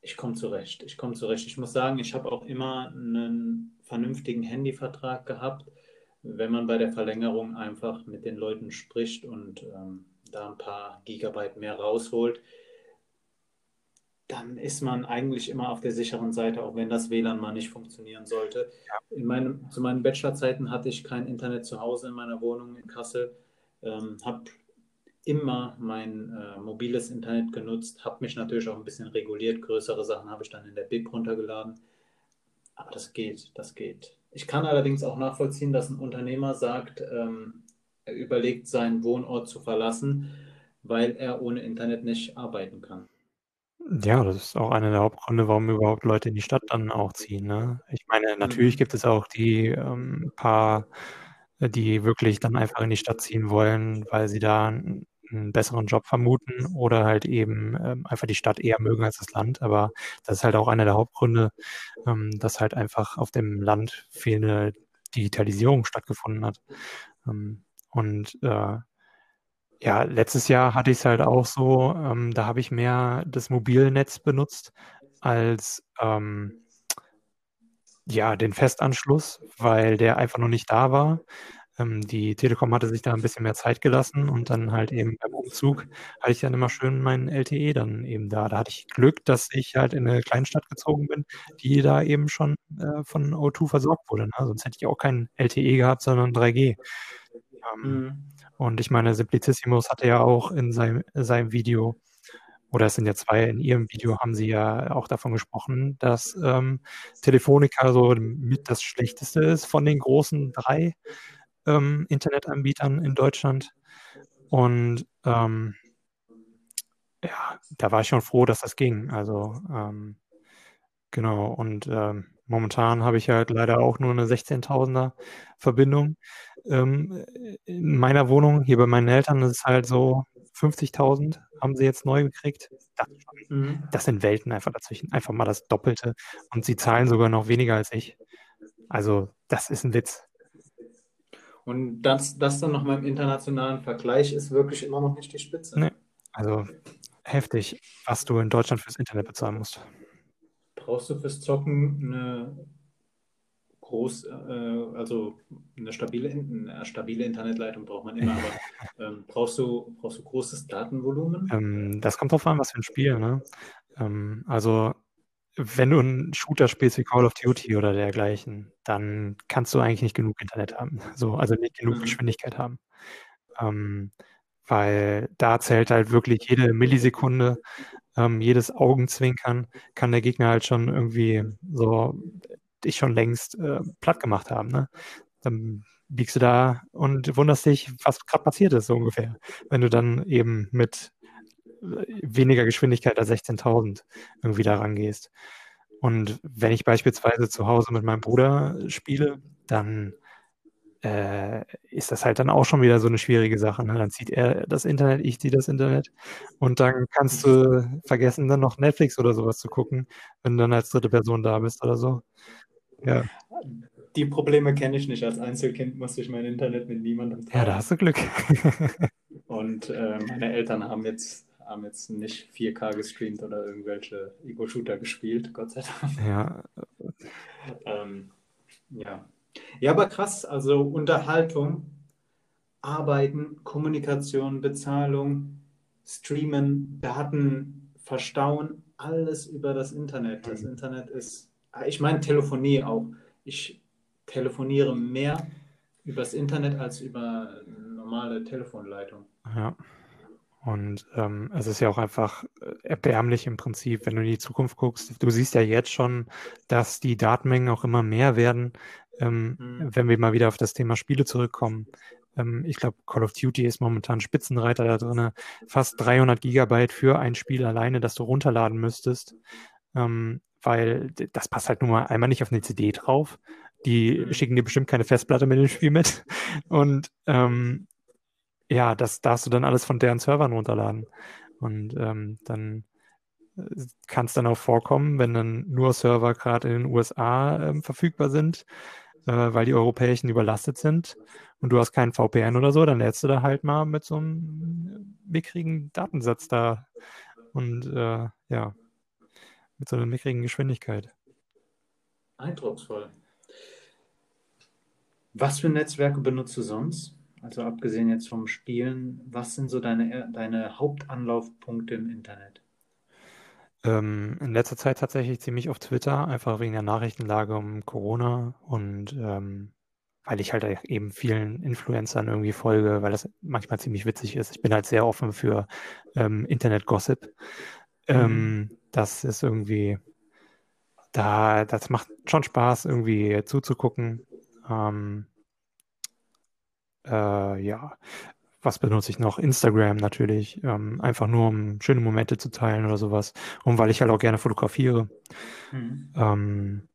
Ich komme zurecht. Ich komme zurecht. Ich muss sagen, ich habe auch immer einen vernünftigen Handyvertrag gehabt, wenn man bei der Verlängerung einfach mit den Leuten spricht und ähm, da ein paar Gigabyte mehr rausholt dann ist man eigentlich immer auf der sicheren Seite, auch wenn das WLAN mal nicht funktionieren sollte. In meinem, zu meinen Bachelorzeiten hatte ich kein Internet zu Hause in meiner Wohnung in Kassel, ähm, habe immer mein äh, mobiles Internet genutzt, habe mich natürlich auch ein bisschen reguliert. Größere Sachen habe ich dann in der BIP runtergeladen. Aber das geht, das geht. Ich kann allerdings auch nachvollziehen, dass ein Unternehmer sagt, ähm, er überlegt, seinen Wohnort zu verlassen, weil er ohne Internet nicht arbeiten kann. Ja, das ist auch einer der Hauptgründe, warum überhaupt Leute in die Stadt dann auch ziehen, ne? Ich meine, natürlich Mhm. gibt es auch die, ähm, paar, äh, die wirklich dann einfach in die Stadt ziehen wollen, weil sie da 'n besseren Job vermuten oder halt eben, ähm, einfach die Stadt eher mögen als das Land. Aber das ist halt auch einer der Hauptgründe, ähm, dass halt einfach auf dem Land fehlende Digitalisierung stattgefunden hat. Ähm, und, äh ja, letztes Jahr hatte ich es halt auch so, ähm, da habe ich mehr das Mobilnetz benutzt als, ähm ja, den Festanschluss, weil der einfach noch nicht da war. Ähm, die Telekom hatte sich da 'n bisschen mehr Zeit gelassen und dann halt eben beim Umzug hatte ich dann immer schön meinen LTE dann eben da. Da hatte ich Glück, dass ich halt in 'ne Kleinstadt gezogen bin, die da eben schon, äh, von O2 versorgt wurde, ne? Sonst hätte ich auch kein LTE gehabt, sondern 3G. Ähm, Mhm. und ich meine, Simplicissimus hatte ja auch in seinem seinem Video oder es sind ja 2, in ihrem Video haben sie ja auch davon gesprochen, dass, ähm, Telefonica so mit das Schlechteste ist von den großen 3, ähm, Internetanbietern in Deutschland. Und, ähm ja, da war ich schon froh, dass das ging. Also, ähm, genau. Und, ähm, momentan habe ich halt leider auch nur 'ne 16.000er Verbindung. Ähm, äh, in meiner Wohnung hier bei meinen Eltern ist es halt so 50.000 haben sie jetzt neu gekriegt. Das Mhm. das sind Welten einfach dazwischen. Einfach mal das Doppelte und sie zahlen sogar noch weniger als ich. Also, das ist 'n Witz. Und das das dann noch mal im internationalen Vergleich ist wirklich immer noch nicht die Spitze. Ne, also heftig, was du in Deutschland fürs Internet bezahlen musst. Brauchst du fürs Zocken 'ne groß äh, also 'ne stabile In 'ne stabile Internetleitung braucht man immer, aber, ähm, brauchst du brauchst du großes Datenvolumen? Ähm, das kommt drauf an, was für 'n Spiel, ne? Ähm, also, wenn du 'n Shooter spielst wie Call of Duty oder dergleichen, dann kannst du eigentlich nicht genug Internet haben, so, also nicht genug Mhm. Geschwindigkeit haben. Ähm, weil da zählt halt wirklich jede Millisekunde, ähm, jedes Augenzwinkern kann der Gegner halt schon irgendwie so dich schon längst, äh, plattgemacht haben, ne? Dann liegst du da und wunderst dich, was grad passiert ist, so ungefähr. Wenn du dann eben mit, weniger Geschwindigkeit als 16.000 irgendwie da rangehst. Und wenn ich beispielsweise zu Hause mit meinem Bruder spiele, dann, äh, ist das halt dann auch schon wieder so 'ne schwierige Sache, ne? Dann zieht er das Internet, ich ziehe das Internet und dann kannst du vergessen, dann noch Netflix oder so was zu gucken, wenn du dann als 3. Person da bist oder so. Ja. Die Probleme kenne ich nicht. Als Einzelkind musste ich mein Internet mit niemandem Ja, da teilen. hast du Glück. Und, äh, meine Eltern haben jetzt haben jetzt nicht 4K gestreamt oder irgendwelche Ego-Shooter gespielt, Gott sei Dank. Ja. Ähm, ja. Ja, aber krass, also Unterhaltung, Arbeiten, Kommunikation, Bezahlung, Streamen, Daten verstauen, alles über das Internet. Das Mhm. Internet ist ich meine Telefonie auch. Ich telefoniere mehr übers Internet als über normale Telefonleitung. Ja. Und, ähm, es ist ja auch einfach, äh, erbärmlich im Prinzip, wenn du in die Zukunft guckst. Du siehst ja jetzt schon, dass die Datenmengen auch immer mehr werden, ähm, Mhm. wenn wir mal wieder auf das Thema Spiele zurückkommen. Ähm, ich glaube, Call of Duty ist momentan Spitzenreiter da drinnen. Fast 300 Gigabyte für ein Spiel alleine, das du runterladen müsstest. Ähm, weil das passt halt nun mal einmal nicht auf 'ne CD drauf. Die Mhm. schicken dir bestimmt keine Festplatte mit dem Spiel mit. Und, ähm, ja, das darfst du dann alles von deren Servern runterladen. Und, ähm, dann kann es dann auch vorkommen, wenn dann nur Server gerade in den USA äh, verfügbar sind, äh, weil die europäischen überlastet sind und du hast keinen VPN oder so, dann lädst du da halt mal mit so einem mickrigen Datensatz da und äh, ja, mit so einer mickrigen Geschwindigkeit. Eindrucksvoll. Was für Netzwerke benutzt du sonst? Also abgesehen jetzt vom Spielen, was sind so deine, deine Hauptanlaufpunkte im Internet? Ähm, in letzter Zeit tatsächlich ziemlich auf Twitter, einfach wegen der Nachrichtenlage um Corona und ähm, weil ich halt eben vielen Influencern irgendwie folge, weil das manchmal ziemlich witzig ist. Ich bin halt sehr offen für ähm, Internet-Gossip. Ähm, mhm. das ist irgendwie, da, das macht schon Spaß, irgendwie zuzugucken. Ähm, äh, ja, was benutze ich noch? Instagram natürlich, ähm, einfach nur um schöne Momente zu teilen oder sowas. Und weil ich halt auch gerne fotografiere. Mhm. Ähm,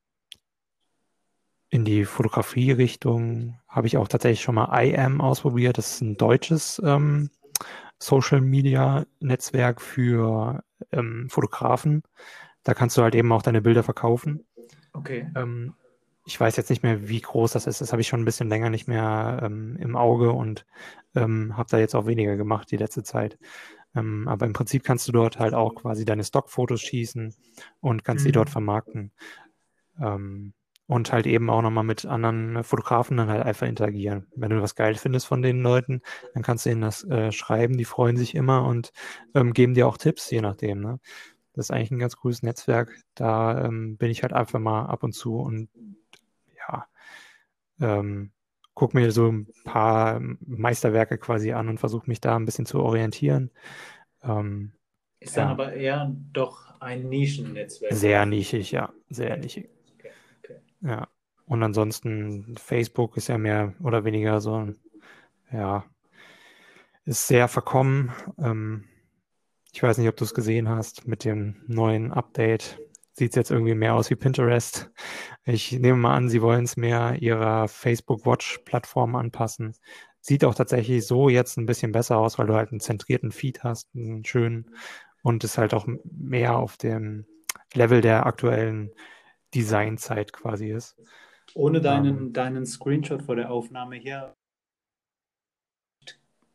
in die Fotografie-Richtung habe ich auch tatsächlich schon mal IM ausprobiert. Das ist ein deutsches ähm, Social Media Netzwerk für ähm, Fotografen. Da kannst du halt eben auch deine Bilder verkaufen. Okay. Ähm, ich weiß jetzt nicht mehr, wie groß das ist. Das habe ich schon ein bisschen länger nicht mehr ähm, im Auge und ähm, habe da jetzt auch weniger gemacht die letzte Zeit. Ähm, aber im Prinzip kannst du dort halt auch quasi deine Stockfotos schießen und kannst mhm. die dort vermarkten. Ähm, und halt eben auch nochmal mit anderen Fotografen dann halt einfach interagieren. Wenn du was geil findest von den Leuten, dann kannst du ihnen das äh, schreiben, die freuen sich immer und ähm, geben dir auch Tipps, je nachdem. Ne? Das ist eigentlich ein ganz cooles Netzwerk. Da ähm, bin ich halt einfach mal ab und zu und ähm, gucke mir so ein paar Meisterwerke quasi an und versuche mich da ein bisschen zu orientieren. Ähm, ist dann ja. aber eher doch ein Nischennetzwerk. Sehr nischig, ja, sehr nischig. Okay. Okay. Ja. Und ansonsten, Facebook ist ja mehr oder weniger so ein, ja, ist sehr verkommen. Ähm, ich weiß nicht, ob du es gesehen hast mit dem neuen Update sieht es jetzt irgendwie mehr aus wie Pinterest. Ich nehme mal an, sie wollen es mehr ihrer Facebook Watch-Plattform anpassen. Sieht auch tatsächlich so jetzt ein bisschen besser aus, weil du halt einen zentrierten Feed hast, einen schönen und es halt auch mehr auf dem Level der aktuellen Designzeit quasi ist. Ohne deinen, um, deinen Screenshot vor der Aufnahme hier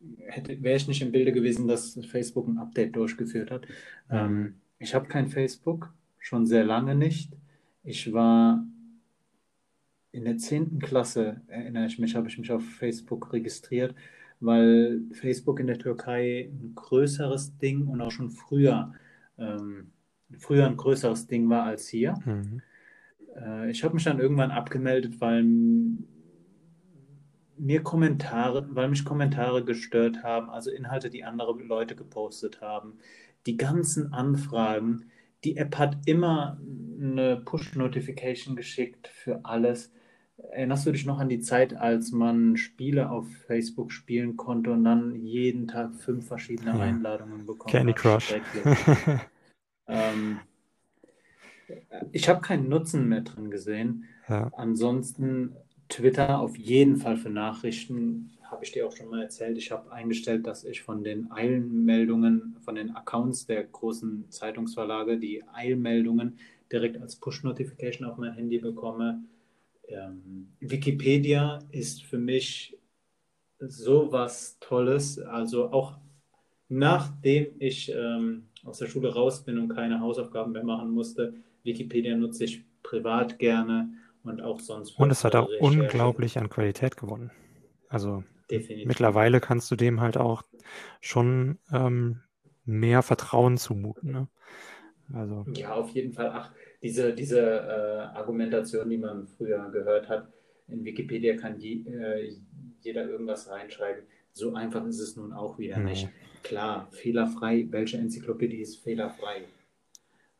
wäre ich nicht im Bilde gewesen, dass Facebook ein Update durchgeführt hat. Ähm, ich habe kein Facebook, schon sehr lange nicht. Ich war in der 10. Klasse, erinnere ich mich, habe ich mich auf Facebook registriert, weil Facebook in der Türkei ein größeres Ding und auch schon früher, ähm, früher ein größeres Ding war als hier. Mhm. Äh, ich habe mich dann irgendwann abgemeldet, weil mir Kommentare, weil mich Kommentare gestört haben, also Inhalte, die andere Leute gepostet haben. Die ganzen Anfragen, die App hat immer eine Push-Notification geschickt für alles. Erinnerst du dich noch an die Zeit, als man Spiele auf Facebook spielen konnte und dann jeden Tag fünf verschiedene ja. Einladungen bekommen Candy Crush. ähm, ich habe keinen Nutzen mehr drin gesehen. Ja. Ansonsten Twitter auf jeden Fall für Nachrichten habe ich dir auch schon mal erzählt, ich habe eingestellt, dass ich von den Eilmeldungen, von den Accounts der großen Zeitungsverlage, die Eilmeldungen direkt als Push-Notification auf mein Handy bekomme. Ähm, Wikipedia ist für mich so was Tolles. Also auch nachdem ich ähm, aus der Schule raus bin und keine Hausaufgaben mehr machen musste, Wikipedia nutze ich privat gerne und auch sonst. Und es hat auch Recherche. unglaublich an Qualität gewonnen. Also Definitiv. Mittlerweile kannst du dem halt auch schon ähm, mehr Vertrauen zumuten. Ne? Also. Ja, auf jeden Fall. Ach, diese, diese äh, Argumentation, die man früher gehört hat, in Wikipedia kann je, äh, jeder irgendwas reinschreiben. So einfach ist es nun auch wieder mhm. nicht. Klar, fehlerfrei. Welche Enzyklopädie ist fehlerfrei?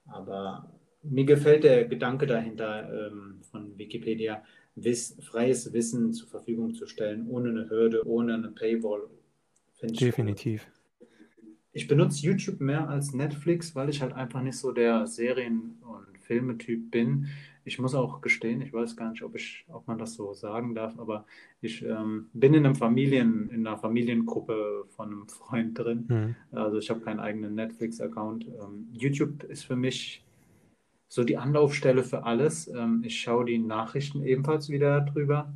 Aber mir gefällt der Gedanke dahinter ähm, von Wikipedia, Wiss, freies Wissen zur Verfügung zu stellen, ohne eine Hürde, ohne eine Paywall. Definitiv. Ich benutze YouTube mehr als Netflix, weil ich halt einfach nicht so der Serien- und Filmetyp bin. Ich muss auch gestehen, ich weiß gar nicht, ob, ich, ob man das so sagen darf, aber ich ähm, bin in, einem Familien, in einer Familiengruppe von einem Freund drin. Mhm. Also ich habe keinen eigenen Netflix-Account. Ähm, YouTube ist für mich so die Anlaufstelle für alles. Ähm, ich schaue die Nachrichten ebenfalls wieder drüber.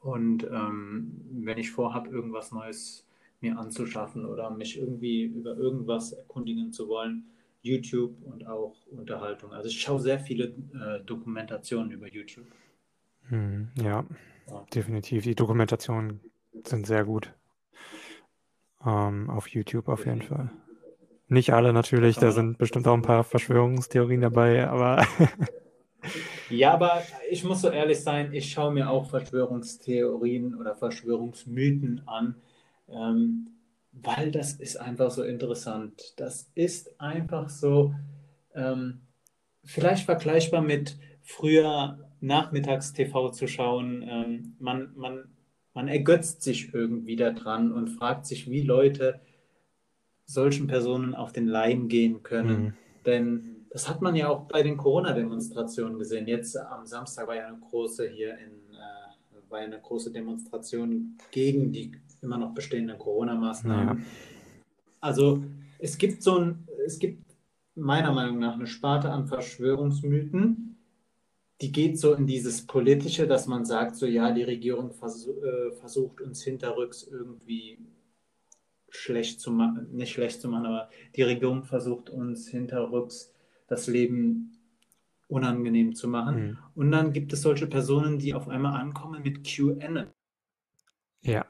Und ähm, wenn ich vorhabe, irgendwas Neues mir anzuschaffen oder mich irgendwie über irgendwas erkundigen zu wollen, YouTube und auch Unterhaltung. Also ich schaue sehr viele äh, Dokumentationen über YouTube. Hm, ja, ja, definitiv. Die Dokumentationen sind sehr gut. Ähm, auf YouTube auf jeden Fall. Nicht alle natürlich, da sind bestimmt auch ein paar Verschwörungstheorien dabei, aber. ja, aber ich muss so ehrlich sein, ich schaue mir auch Verschwörungstheorien oder Verschwörungsmythen an, ähm, weil das ist einfach so interessant. Das ist einfach so, ähm, vielleicht vergleichbar mit früher nachmittags TV zu schauen. Ähm, man, man, man ergötzt sich irgendwie daran und fragt sich, wie Leute solchen Personen auf den Leim gehen können. Mhm. Denn das hat man ja auch bei den Corona-Demonstrationen gesehen. Jetzt am Samstag war ja eine große hier in äh, war ja eine große Demonstration gegen die immer noch bestehenden Corona-Maßnahmen. Ja. Also es gibt so ein, es gibt meiner Meinung nach eine Sparte an Verschwörungsmythen, die geht so in dieses Politische, dass man sagt, so ja, die Regierung vers äh, versucht uns hinterrücks irgendwie schlecht zu machen, nicht schlecht zu machen, aber die Regierung versucht uns hinterrücks das Leben unangenehm zu machen. Mhm. Und dann gibt es solche Personen, die auf einmal ankommen mit QAnon. Ja.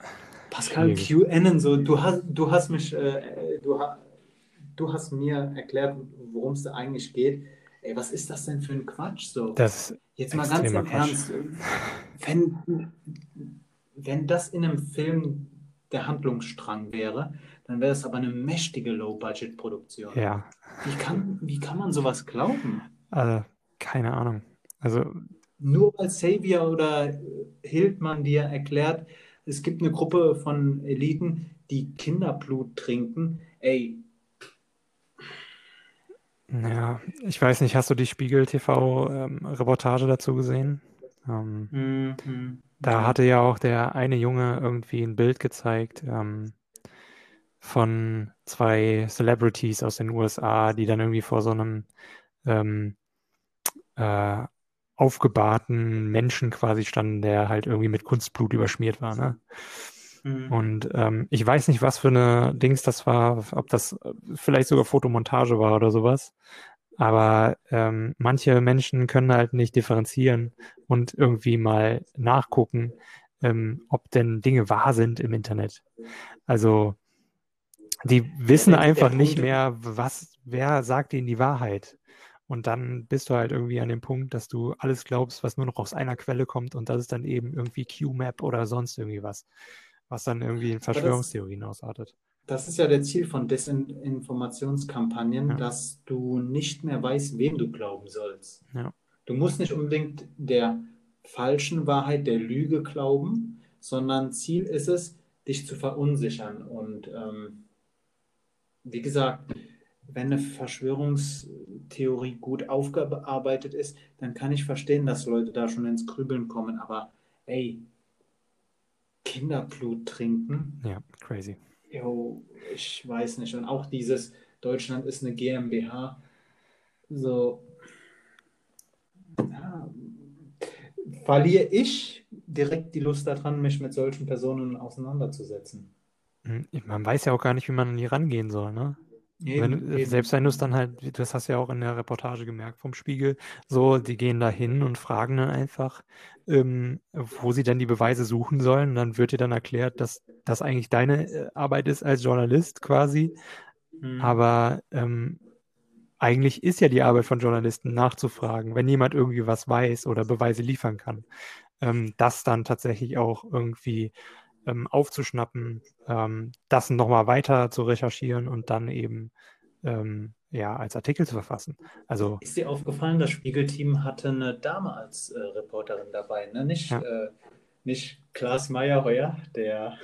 Pascal QAnon, so du hast, du hast mich, äh, du, du hast mir erklärt, worum es da eigentlich geht. Ey, was ist das denn für ein Quatsch? So, das jetzt mal ganz im Quatsch. Ernst, wenn, wenn das in einem Film der Handlungsstrang wäre, dann wäre es aber eine mächtige Low-Budget-Produktion. Ja. Wie kann, wie kann man sowas glauben? Also, keine Ahnung. Also. Nur weil Xavier oder Hildmann dir erklärt, es gibt eine Gruppe von Eliten, die Kinderblut trinken. Ey. Ja, ich weiß nicht, hast du die Spiegel TV-Reportage ähm, dazu gesehen? Ähm, mhm. Da hatte ja auch der eine Junge irgendwie ein Bild gezeigt ähm, von zwei Celebrities aus den USA, die dann irgendwie vor so einem ähm, äh, aufgebahrten Menschen quasi standen, der halt irgendwie mit Kunstblut überschmiert war. Ne? Mhm. Und ähm, ich weiß nicht, was für eine Dings das war, ob das äh, vielleicht sogar Fotomontage war oder sowas. Aber ähm, manche Menschen können halt nicht differenzieren und irgendwie mal nachgucken, ähm, ob denn Dinge wahr sind im Internet. Also die wissen einfach nicht mehr, was, wer sagt ihnen die Wahrheit. Und dann bist du halt irgendwie an dem Punkt, dass du alles glaubst, was nur noch aus einer Quelle kommt und das ist dann eben irgendwie QMAP oder sonst irgendwie was, was dann irgendwie in Verschwörungstheorien ausartet. Das ist ja der Ziel von Desinformationskampagnen, ja. dass du nicht mehr weißt, wem du glauben sollst. Ja. Du musst nicht unbedingt der falschen Wahrheit, der Lüge glauben, sondern Ziel ist es, dich zu verunsichern. Und ähm, wie gesagt, wenn eine Verschwörungstheorie gut aufgearbeitet ist, dann kann ich verstehen, dass Leute da schon ins Grübeln kommen. Aber ey, Kinderblut trinken. Ja, crazy jo, ich weiß nicht. Und auch dieses Deutschland ist eine GmbH. So, ja, verliere ich direkt die Lust daran, mich mit solchen Personen auseinanderzusetzen. Hm, man weiß ja auch gar nicht, wie man an die rangehen soll, ne? Eben, wenn, eben. Selbst wenn du es dann halt, das hast du ja auch in der Reportage gemerkt vom Spiegel, so, die gehen da hin und fragen dann einfach, ähm, wo sie dann die Beweise suchen sollen. Und dann wird dir dann erklärt, dass das eigentlich deine äh, Arbeit ist als Journalist quasi. Mhm. Aber ähm, eigentlich ist ja die Arbeit von Journalisten nachzufragen, wenn jemand irgendwie was weiß oder Beweise liefern kann, ähm, das dann tatsächlich auch irgendwie ähm, aufzuschnappen, ähm, das nochmal weiter zu recherchieren und dann eben ähm, ja, als Artikel zu verfassen. Also, ist dir aufgefallen, das Spiegelteam hatte eine Dame als äh, Reporterin dabei, ne? Nicht, ja. äh, nicht Klaas Meyerheuer, der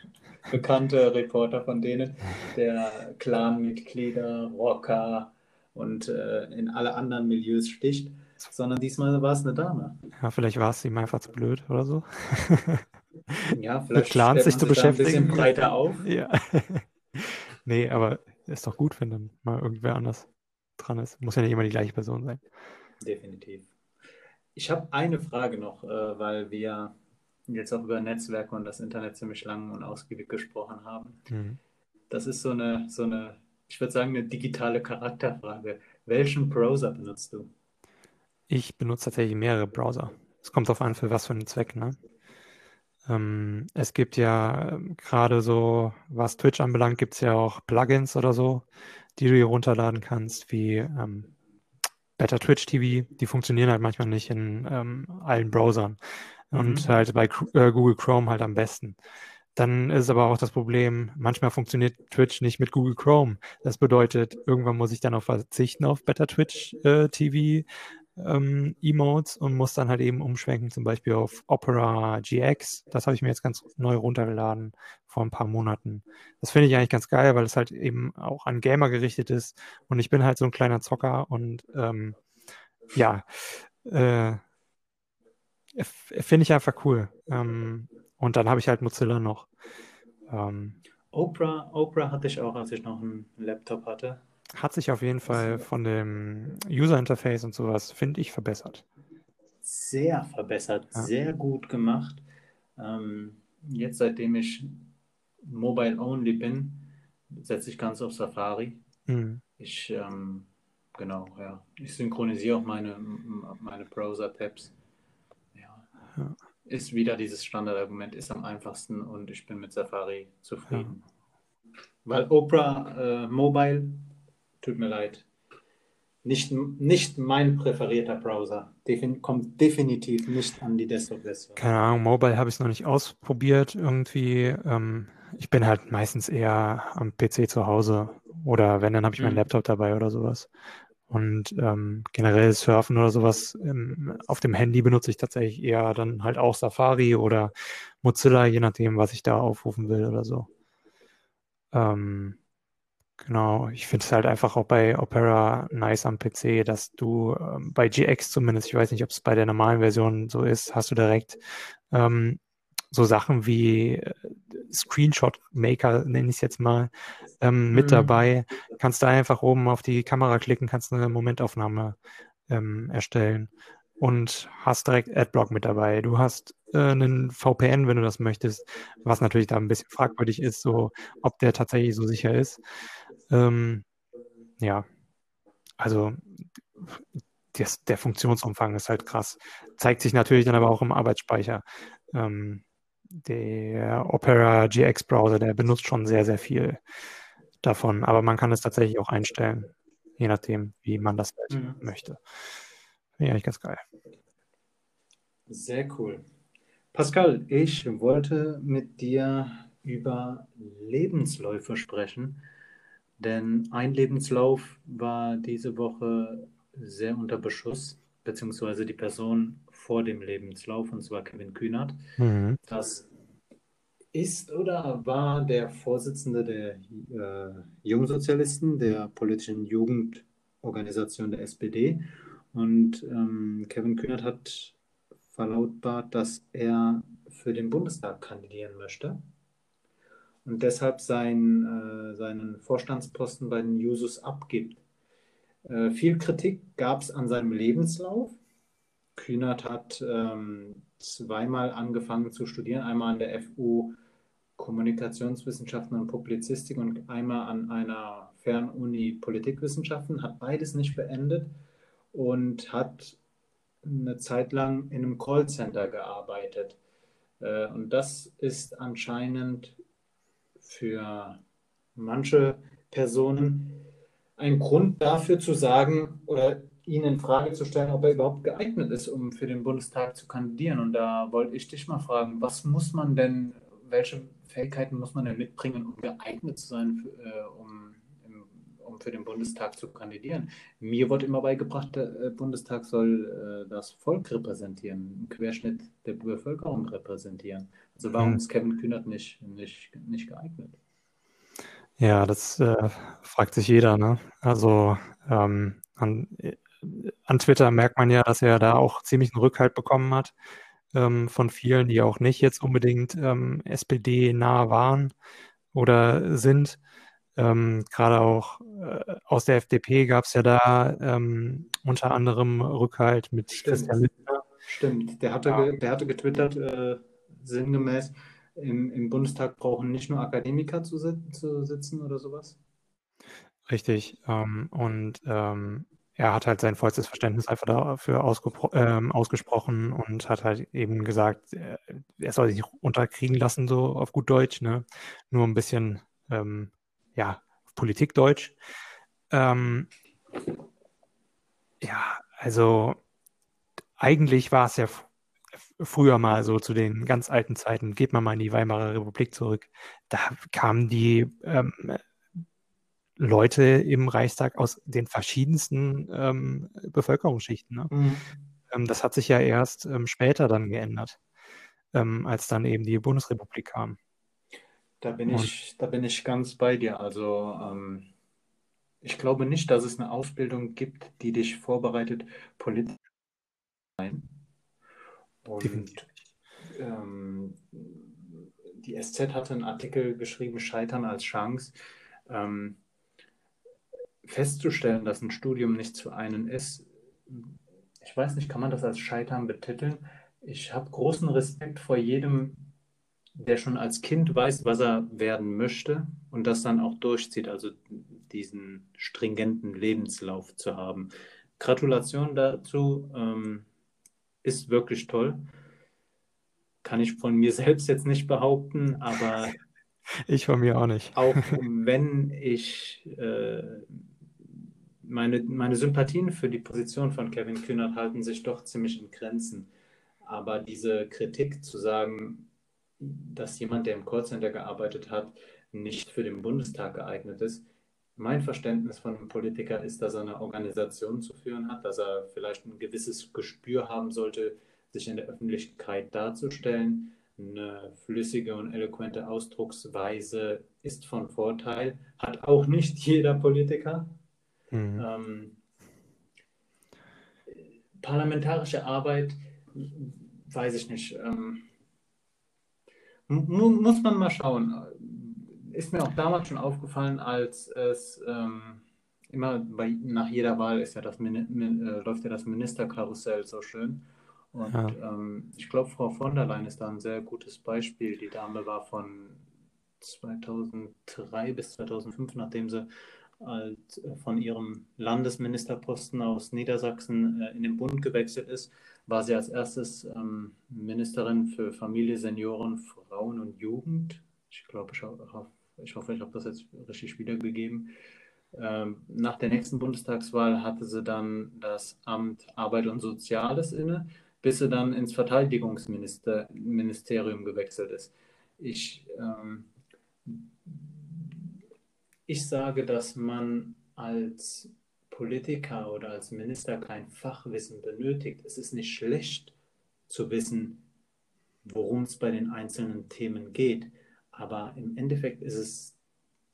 bekannte Reporter von denen, der Clanmitglieder, Rocker und äh, in alle anderen Milieus sticht, sondern diesmal war es eine Dame. Ja, vielleicht war es ihm einfach zu blöd oder so. Ja, vielleicht Clans sich zu sich ein bisschen beschäftigen. breiter auf. Ja. nee, aber ist doch gut, wenn dann mal irgendwer anders dran ist. Muss ja nicht immer die gleiche Person sein. Definitiv. Ich habe eine Frage noch, äh, weil wir jetzt auch über Netzwerke und das Internet ziemlich lang und ausgiebig gesprochen haben. Mhm. Das ist so eine, so eine, ich würde sagen, eine digitale Charakterfrage. Welchen Browser benutzt du? Ich benutze tatsächlich mehrere Browser. Es kommt darauf an, für was für einen Zweck, ne? Ähm, es gibt ja ähm, gerade so, was Twitch anbelangt, gibt es ja auch Plugins oder so, die du hier runterladen kannst, wie ähm, Better Twitch TV. Die funktionieren halt manchmal nicht in ähm, allen Browsern und Mhm. halt bei äh, Google Chrome halt am besten. Dann ist aber auch das Problem, manchmal funktioniert Twitch nicht mit Google Chrome. Das bedeutet, irgendwann muss ich dann auf verzichten auf Better Twitch äh, TV ähm, Emotes und muss dann halt eben umschwenken, zum Beispiel auf Opera GX. Das habe ich mir jetzt ganz neu runtergeladen vor ein paar Monaten. Das finde ich eigentlich ganz geil, weil es halt eben auch an Gamer gerichtet ist und ich bin halt so ein kleiner Zocker und ähm, ja, äh, finde ich einfach cool. Ähm, und dann habe ich halt Mozilla noch. Ähm, Oprah, Oprah hatte ich auch, als ich noch einen Laptop hatte. Hat sich auf jeden Fall von dem User Interface und sowas, finde ich, verbessert. sehr verbessert, Ja. sehr gut gemacht. Ähm, jetzt, seitdem ich mobile only bin, setze ich ganz auf Safari. Mhm. Ich, ähm, genau, ja. Ich synchronisiere auch meine, meine Browser-Tabs. Ja. Ja. Ist wieder dieses Standardargument, ist am einfachsten und ich bin mit Safari zufrieden. Weil Opera äh, Mobile, tut mir leid, nicht, nicht mein präferierter Browser. Defin kommt definitiv nicht an die Desktop-Version. Keine Ahnung, Mobile habe ich noch nicht ausprobiert irgendwie. Ähm, ich bin halt meistens eher am PC zu Hause oder wenn, dann habe ich meinen Mhm. Laptop dabei oder sowas. Und ähm, generell Surfen oder sowas ähm, auf dem Handy benutze ich tatsächlich eher dann halt auch Safari oder Mozilla, je nachdem, was ich da aufrufen will oder so. Ähm, genau, ich finde es halt einfach auch bei Opera nice am PC, dass du ähm, bei GX zumindest, ich weiß nicht, ob es bei der normalen Version so ist, hast du direkt ähm, so Sachen wie äh, Screenshot Maker, nenne ich es jetzt mal, ähm, mit Mhm. dabei. Kannst da einfach oben auf die Kamera klicken, kannst eine Momentaufnahme ähm, erstellen und hast direkt Adblock mit dabei. Du hast äh, einen VPN, wenn du das möchtest, was natürlich da ein bisschen fragwürdig ist, so ob der tatsächlich so sicher ist. Ähm, ja, also das, der Funktionsumfang ist halt krass. Zeigt sich natürlich dann aber auch im Arbeitsspeicher. Ähm, der Opera GX Browser, der benutzt schon sehr, sehr viel davon, aber man kann es tatsächlich auch einstellen, je nachdem, wie man das halt Mhm. möchte. Finde ich eigentlich ganz geil. Sehr cool. Pascal, ich wollte mit dir über Lebensläufe sprechen, denn ein Lebenslauf war diese Woche sehr unter Beschuss, beziehungsweise die Person vor dem Lebenslauf, und zwar Kevin Kühnert. Mhm. Das ist oder war der Vorsitzende der äh, Jungsozialisten, der politischen Jugendorganisation der SPD. Und ähm, Kevin Kühnert hat verlautbart, dass er für den Bundestag kandidieren möchte und deshalb sein, äh, seinen Vorstandsposten bei den Jusos abgibt. Äh, viel Kritik gab es an seinem Lebenslauf. Kühnert hat ähm, zweimal angefangen zu studieren, einmal an der FU Kommunikationswissenschaften und Publizistik und einmal an einer Fernuni Politikwissenschaften, hat beides nicht beendet und hat eine Zeit lang in einem Callcenter gearbeitet. Äh, Und das ist anscheinend für manche Personen ein Grund dafür zu sagen oder ihn in Frage zu stellen, ob er überhaupt geeignet ist, um für den Bundestag zu kandidieren. Und da wollte ich dich mal fragen, was muss man denn, welche Fähigkeiten muss man denn mitbringen, um geeignet zu sein, äh, um, um für den Bundestag zu kandidieren? Mir wird immer beigebracht, der äh, Bundestag soll äh, das Volk repräsentieren, einen Querschnitt der Bevölkerung repräsentieren. Also warum Mhm. ist Kevin Kühnert nicht, nicht, nicht geeignet? Ja, das äh, fragt sich jeder, ne? Also ähm, an, äh, an Twitter merkt man ja, dass er da auch ziemlich einen Rückhalt bekommen hat ähm, von vielen, die auch nicht jetzt unbedingt ähm, SPD-nah waren oder sind. Ähm, Gerade auch äh, aus der FDP gab es ja da ähm, unter anderem Rückhalt mit Stimmt. Christian Lindner. Stimmt, der hatte, ja. der hatte getwittert, äh, sinngemäß, im, im Bundestag brauchen nicht nur Akademiker zu, zu sitzen oder sowas. Richtig. Ähm, und ähm, er hat halt sein vollstes Verständnis einfach dafür ähm, ausgesprochen und hat halt eben gesagt, äh, er soll sich nicht unterkriegen lassen, so auf gut Deutsch, ne? Nur ein bisschen, ähm, ja, Politikdeutsch. Ähm, ja, also eigentlich war es ja früher mal so zu den ganz alten Zeiten, geht man mal in die Weimarer Republik zurück, da kamen die ähm, Leute im Reichstag aus den verschiedensten ähm, Bevölkerungsschichten. Ne? Mhm. Ähm, das hat sich ja erst ähm, später dann geändert, ähm, als dann eben die Bundesrepublik kam. Da bin, ich, da bin ich ganz bei dir. Also ähm, ich glaube nicht, dass es eine Ausbildung gibt, die dich vorbereitet, politisch zu sein. Und ähm, die SZ hatte einen Artikel geschrieben, Scheitern als Chance. Ähm, festzustellen, dass ein Studium nichts für einen ist, ich weiß nicht, kann man das als Scheitern betiteln? Ich habe großen Respekt vor jedem, der schon als Kind weiß, was er werden möchte und das dann auch durchzieht, also diesen stringenten Lebenslauf zu haben. Gratulation dazu. Ähm, ist wirklich toll. Kann ich von mir selbst jetzt nicht behaupten, aber. Ich von mir auch nicht. Auch wenn ich äh, meine, meine Sympathien für die Position von Kevin Kühnert halten sich doch ziemlich in Grenzen. Aber diese Kritik zu sagen, dass jemand, der im Callcenter gearbeitet hat, nicht für den Bundestag geeignet ist, mein Verständnis von einem Politiker ist, dass er eine Organisation zu führen hat, dass er vielleicht ein gewisses Gespür haben sollte, sich in der Öffentlichkeit darzustellen. Eine flüssige und eloquente Ausdrucksweise ist von Vorteil, hat auch nicht jeder Politiker. Mhm. Ähm, parlamentarische Arbeit, weiß ich nicht. Ähm, muss man mal schauen ist mir auch damals schon aufgefallen, als es ähm, immer bei, nach jeder Wahl ist ja das, äh, läuft ja das Ministerkarussell so schön. Und ja. ähm, ich glaube, Frau von der Leyen ist da ein sehr gutes Beispiel. Die Dame war von 2003 bis 2005, nachdem sie als, äh, von ihrem Landesministerposten aus Niedersachsen äh, in den Bund gewechselt ist, war sie als erstes ähm, Ministerin für Familie, Senioren, Frauen und Jugend. Ich glaube, ich ich hoffe, ich habe das jetzt richtig wiedergegeben. Ähm, nach der nächsten Bundestagswahl hatte sie dann das Amt Arbeit und Soziales inne, bis sie dann ins Verteidigungsministerium gewechselt ist. Ich, ähm, ich sage, dass man als Politiker oder als Minister kein Fachwissen benötigt. Es ist nicht schlecht zu wissen, worum es bei den einzelnen Themen geht. Aber im Endeffekt ist es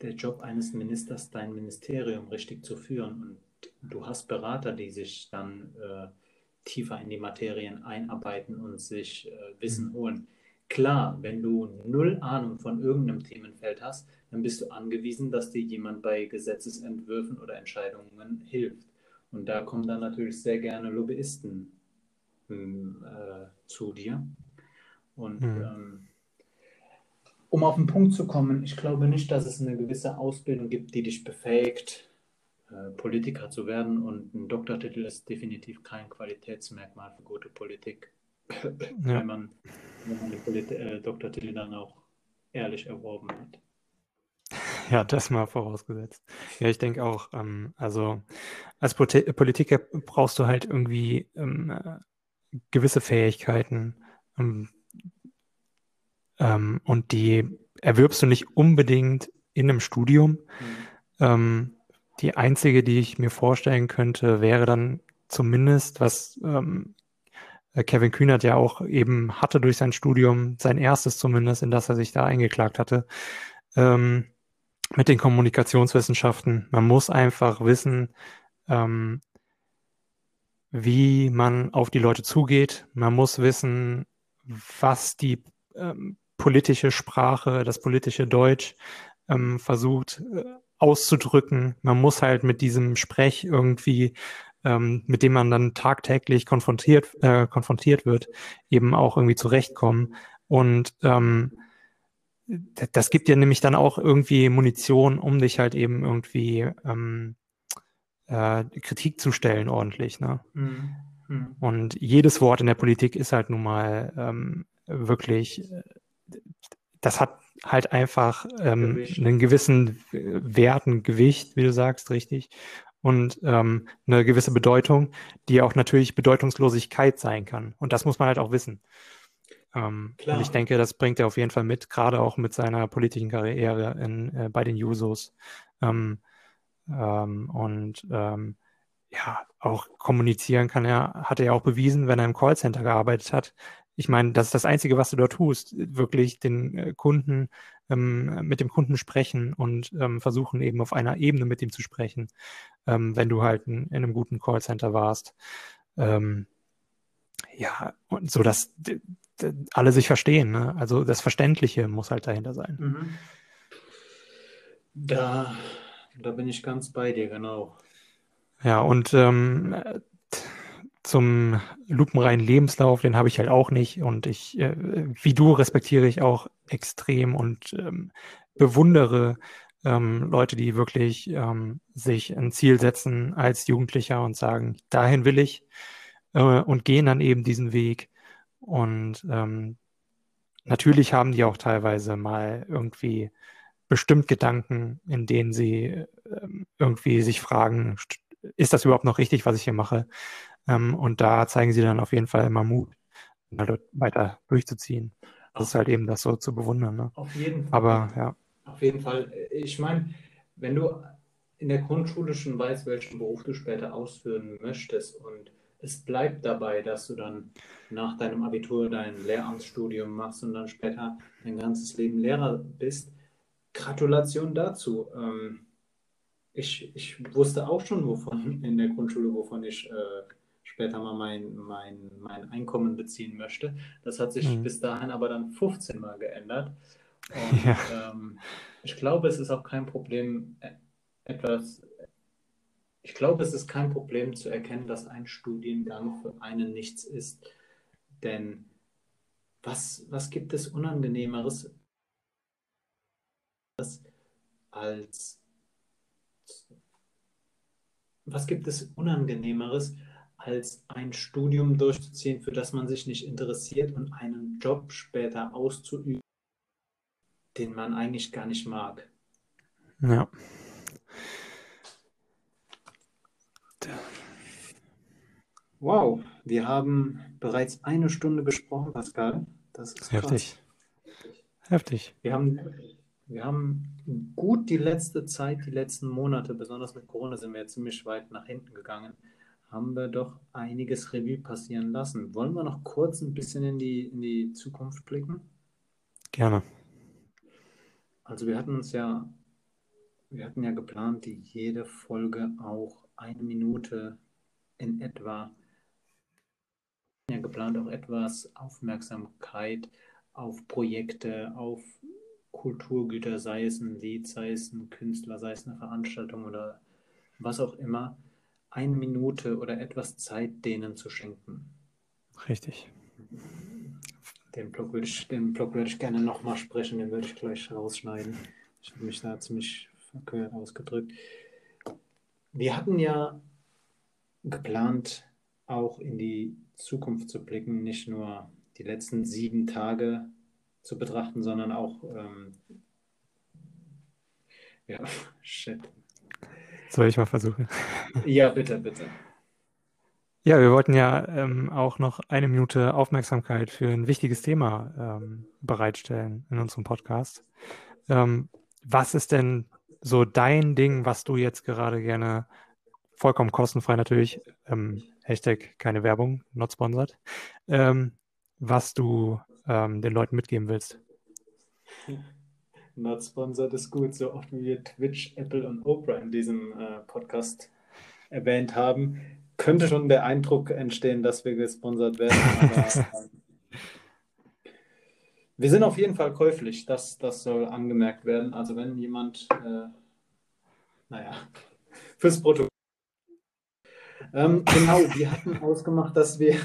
der Job eines Ministers, dein Ministerium richtig zu führen. Und du hast Berater, die sich dann äh, tiefer in die Materien einarbeiten und sich äh, Wissen mhm. holen. Klar, wenn du null Ahnung von irgendeinem Themenfeld hast, dann bist du angewiesen, dass dir jemand bei Gesetzesentwürfen oder Entscheidungen hilft. Und da kommen dann natürlich sehr gerne Lobbyisten hm, äh, zu dir. Und mhm. ähm, um auf den Punkt zu kommen, ich glaube nicht, dass es eine gewisse Ausbildung gibt, die dich befähigt, äh, Politiker zu werden. Und ein Doktortitel ist definitiv kein Qualitätsmerkmal für gute Politik, ja. wenn, man, wenn man den Polit äh, Doktortitel dann auch ehrlich erworben hat. Ja, das mal vorausgesetzt. Ja, ich denke auch, ähm, also als Politiker brauchst du halt irgendwie ähm, äh, gewisse Fähigkeiten, ähm, ähm, und die erwirbst du nicht unbedingt in einem Studium. Mhm. Ähm, die einzige, die ich mir vorstellen könnte, wäre dann zumindest, was ähm, Kevin Kühnert ja auch eben hatte durch sein Studium, sein erstes zumindest, in das er sich da eingeklagt hatte, ähm, mit den Kommunikationswissenschaften. Man muss einfach wissen, ähm, wie man auf die Leute zugeht. Man muss wissen, was die ähm, politische Sprache, das politische Deutsch ähm, versucht äh, auszudrücken. Man muss halt mit diesem Sprech irgendwie, ähm, mit dem man dann tagtäglich konfrontiert, äh, konfrontiert wird, eben auch irgendwie zurechtkommen. Und ähm, das gibt dir nämlich dann auch irgendwie Munition, um dich halt eben irgendwie ähm, äh, Kritik zu stellen ordentlich. Ne? Mhm. Mhm. Und jedes Wort in der Politik ist halt nun mal ähm, wirklich, das hat halt einfach ähm, einen gewissen Wert, ein Gewicht, wie du sagst, richtig. Und ähm, eine gewisse Bedeutung, die auch natürlich Bedeutungslosigkeit sein kann. Und das muss man halt auch wissen. Ähm, und ich denke, das bringt er auf jeden Fall mit, gerade auch mit seiner politischen Karriere in, äh, bei den Jusos. Ähm, ähm, und ähm, ja, auch kommunizieren kann er, hat er ja auch bewiesen, wenn er im Callcenter gearbeitet hat. Ich meine, das ist das Einzige, was du dort tust, wirklich den äh, Kunden, ähm, mit dem Kunden sprechen und ähm, versuchen eben auf einer Ebene mit ihm zu sprechen, ähm, wenn du halt in, in, einem guten Callcenter warst. Ähm, ja, und so, dass alle sich verstehen. Ne? Also das Verständliche muss halt dahinter sein. Mhm. Da, da bin ich ganz bei dir, genau. Ja, und ähm, zum lupenreinen Lebenslauf, den habe ich halt auch nicht. Und ich, äh, wie du, respektiere ich auch extrem und ähm, bewundere ähm, Leute, die wirklich ähm, sich ein Ziel setzen als Jugendlicher und sagen, dahin will ich äh, und gehen dann eben diesen Weg. Und ähm, natürlich haben die auch teilweise mal irgendwie bestimmt Gedanken, in denen sie ähm, irgendwie sich fragen, ist das überhaupt noch richtig, was ich hier mache? Ähm, und da zeigen sie dann auf jeden Fall immer Mut, halt weiter durchzuziehen. Das ist halt eben das so zu bewundern. Ne? Auf jeden Fall. Aber ja. Auf jeden Fall. Ich meine, wenn du in der Grundschule schon weißt, welchen Beruf du später ausführen möchtest und es bleibt dabei, dass du dann nach deinem Abitur dein Lehramtsstudium machst und dann später dein ganzes Leben Lehrer bist. Gratulation dazu. Ähm, ich, ich wusste auch schon, wovon in der Grundschule, wovon ich äh, später mal mein, mein, mein Einkommen beziehen möchte. Das hat sich mhm. bis dahin aber dann 15 Mal geändert. Und ja. ähm, ich glaube, es ist auch kein Problem, äh, etwas ich glaube, es ist kein Problem zu erkennen, dass ein Studiengang für einen nichts ist. Denn was, was gibt es Unangenehmeres als was gibt es Unangenehmeres als ein Studium durchzuziehen, für das man sich nicht interessiert und einen Job später auszuüben, den man eigentlich gar nicht mag? Ja. Wow, wir haben bereits eine Stunde gesprochen, Pascal. Das ist heftig. Heftig. Wir haben, wir haben gut die letzte Zeit, die letzten Monate, besonders mit Corona sind wir ja ziemlich weit nach hinten gegangen, haben wir doch einiges Revue passieren lassen. Wollen wir noch kurz ein bisschen in die, in die Zukunft blicken? Gerne. Also wir hatten uns ja, wir hatten ja geplant, die jede Folge auch eine Minute in etwa ja geplant, auch etwas Aufmerksamkeit auf Projekte, auf Kulturgüter, sei es ein Lied, sei es ein Künstler, sei es eine Veranstaltung oder was auch immer, eine Minute oder etwas Zeit denen zu schenken. Richtig. Den Blog würde ich, den Blog würde ich gerne nochmal sprechen, den würde ich gleich rausschneiden. Ich habe mich da ziemlich verkehrt ausgedrückt. Wir hatten ja geplant, auch in die Zukunft zu blicken, nicht nur die letzten sieben Tage zu betrachten, sondern auch, ähm, ja, shit. Soll ich mal versuchen? Ja, bitte, bitte. Ja, wir wollten ja ähm, auch noch eine Minute Aufmerksamkeit für ein wichtiges Thema ähm, bereitstellen in unserem Podcast. Ähm, was ist denn so dein Ding, was du jetzt gerade gerne vollkommen kostenfrei natürlich, ähm, Hashtag keine Werbung, not sponsored, ähm, was du ähm, den Leuten mitgeben willst. Not sponsored ist gut, so oft wie wir Twitch, Apple und Oprah in diesem äh, Podcast erwähnt haben, könnte schon der Eindruck entstehen, dass wir gesponsert werden. Aber, ähm, wir sind auf jeden Fall käuflich, das, das soll angemerkt werden. Also wenn jemand, äh, naja, fürs Protokoll. Ähm, genau, wir hatten ausgemacht, dass wir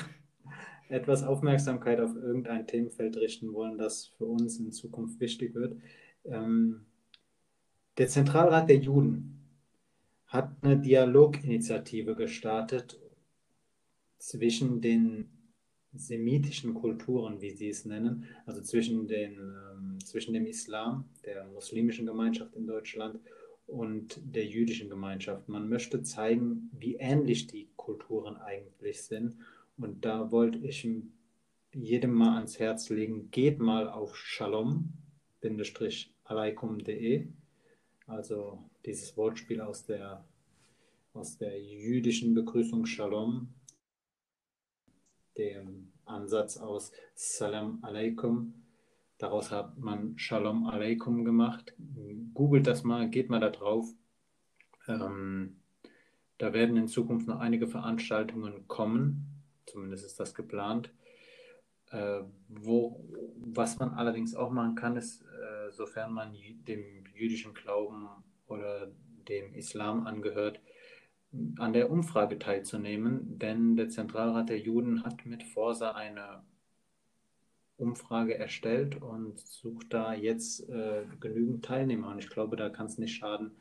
etwas Aufmerksamkeit auf irgendein Themenfeld richten wollen, das für uns in Zukunft wichtig wird. Ähm, der Zentralrat der Juden hat eine Dialoginitiative gestartet zwischen den semitischen Kulturen, wie sie es nennen, also zwischen, den, ähm, zwischen dem Islam, der muslimischen Gemeinschaft in Deutschland und der jüdischen Gemeinschaft. Man möchte zeigen, wie ähnlich die Kulturen eigentlich sind. Und da wollte ich jedem mal ans Herz legen, geht mal auf shalom-alaikum.de, also dieses Wortspiel aus der, aus der jüdischen Begrüßung Shalom, dem Ansatz aus Salam alaikum Daraus hat man Shalom Aleikum gemacht. Googelt das mal, geht mal da drauf. Ähm, da werden in Zukunft noch einige Veranstaltungen kommen. Zumindest ist das geplant. Äh, wo, was man allerdings auch machen kann, ist, äh, sofern man dem jüdischen Glauben oder dem Islam angehört, an der Umfrage teilzunehmen, denn der Zentralrat der Juden hat mit Forsa eine Umfrage erstellt und sucht da jetzt äh, genügend Teilnehmer. Und ich glaube, da kann es nicht schaden,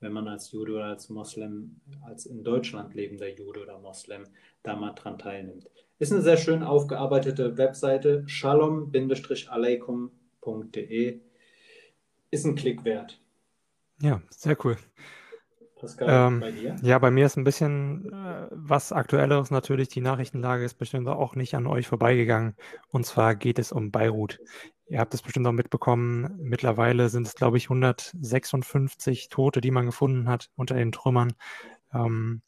wenn man als Jude oder als Moslem, als in Deutschland lebender Jude oder Moslem, da mal dran teilnimmt. Ist eine sehr schön aufgearbeitete Webseite, shalom-aleikum.de. Ist ein Klick wert. Ja, sehr cool. Pascal, ähm, bei dir? Ja, bei mir ist ein bisschen äh, was Aktuelleres natürlich. Die Nachrichtenlage ist bestimmt auch nicht an euch vorbeigegangen. Und zwar geht es um Beirut. Ihr habt es bestimmt auch mitbekommen. Mittlerweile sind es, glaube ich, 156 Tote, die man gefunden hat unter den Trümmern ähm,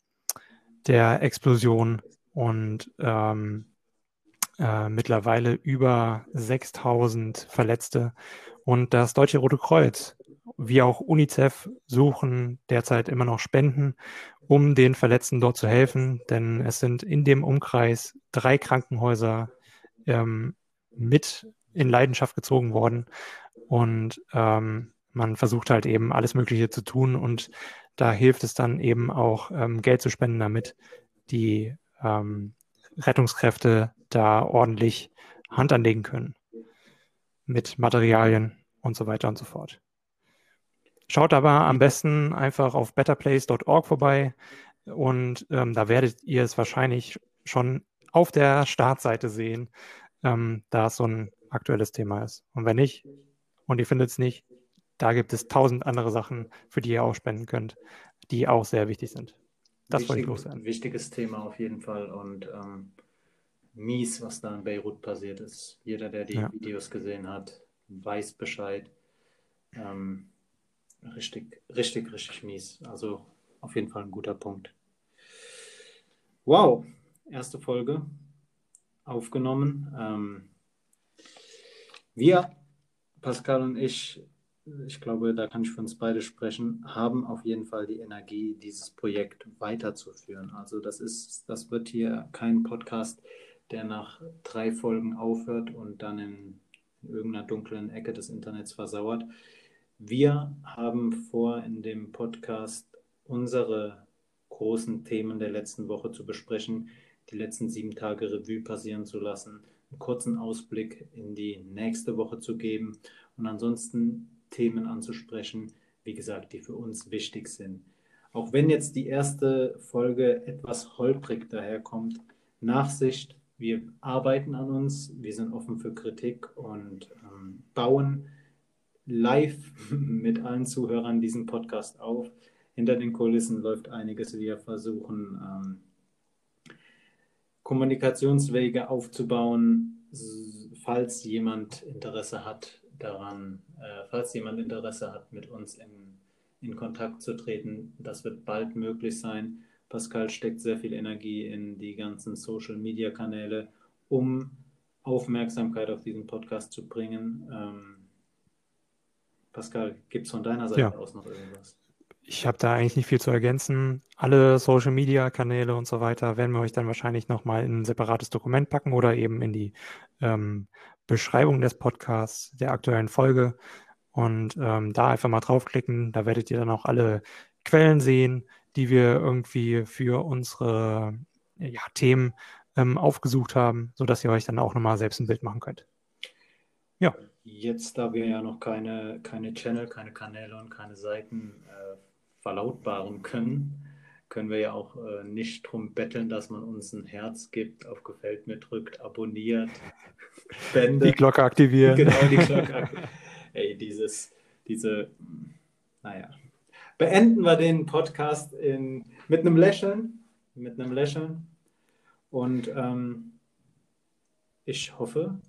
der Explosion und ähm, äh, mittlerweile über 6000 Verletzte. Und das Deutsche Rote Kreuz wie auch UNICEF suchen derzeit immer noch Spenden, um den Verletzten dort zu helfen, denn es sind in dem Umkreis drei Krankenhäuser ähm, mit in Leidenschaft gezogen worden. Und ähm, man versucht halt eben alles Mögliche zu tun. Und da hilft es dann eben auch ähm, Geld zu spenden, damit die ähm, Rettungskräfte da ordentlich Hand anlegen können mit Materialien und so weiter und so fort. Schaut aber am besten einfach auf betterplace.org vorbei und ähm, da werdet ihr es wahrscheinlich schon auf der Startseite sehen, ähm, da es so ein aktuelles Thema ist. Und wenn nicht und ihr findet es nicht, da gibt es tausend andere Sachen, für die ihr auch spenden könnt, die auch sehr wichtig sind. Das Wichtig, wollte ich loswerden. Wichtiges Thema auf jeden Fall und ähm, mies, was da in Beirut passiert ist. Jeder, der die ja. Videos gesehen hat, weiß Bescheid. Ähm, Richtig, richtig, richtig mies. Also auf jeden Fall ein guter Punkt. Wow, erste Folge aufgenommen. Ähm, wir, Pascal und ich, ich glaube, da kann ich für uns beide sprechen, haben auf jeden Fall die Energie, dieses Projekt weiterzuführen. Also das ist, das wird hier kein Podcast, der nach drei Folgen aufhört und dann in irgendeiner dunklen Ecke des Internets versauert. Wir haben vor, in dem Podcast unsere großen Themen der letzten Woche zu besprechen, die letzten sieben Tage Revue passieren zu lassen, einen kurzen Ausblick in die nächste Woche zu geben und ansonsten Themen anzusprechen, wie gesagt, die für uns wichtig sind. Auch wenn jetzt die erste Folge etwas holprig daherkommt, Nachsicht, wir arbeiten an uns, wir sind offen für Kritik und ähm, bauen live mit allen Zuhörern diesen Podcast auf. Hinter den Kulissen läuft einiges. Wir versuchen, ähm, Kommunikationswege aufzubauen, falls jemand Interesse hat daran, äh, falls jemand Interesse hat, mit uns in, in Kontakt zu treten. Das wird bald möglich sein. Pascal steckt sehr viel Energie in die ganzen Social-Media-Kanäle, um Aufmerksamkeit auf diesen Podcast zu bringen. Ähm, Pascal, gibt es von deiner Seite Ja, aus noch irgendwas? ich habe da eigentlich nicht viel zu ergänzen. Alle Social Media Kanäle und so weiter werden wir euch dann wahrscheinlich nochmal in ein separates Dokument packen oder eben in die ähm, Beschreibung des Podcasts der aktuellen Folge. Und ähm, da einfach mal draufklicken. Da werdet ihr dann auch alle Quellen sehen, die wir irgendwie für unsere ja, Themen ähm, aufgesucht haben, sodass ihr euch dann auch nochmal selbst ein Bild machen könnt. Ja, Jetzt, da wir ja noch keine, keine Channel, keine Kanäle und keine Seiten äh, verlautbaren können, können wir ja auch äh, nicht drum betteln, dass man uns ein Herz gibt, auf Gefällt mir drückt, abonniert, die spendet. Glocke aktivieren. Genau, die Glocke. Ey, dieses, diese, naja. Beenden wir den Podcast in, mit einem Lächeln, mit einem Lächeln. Und ähm, ich hoffe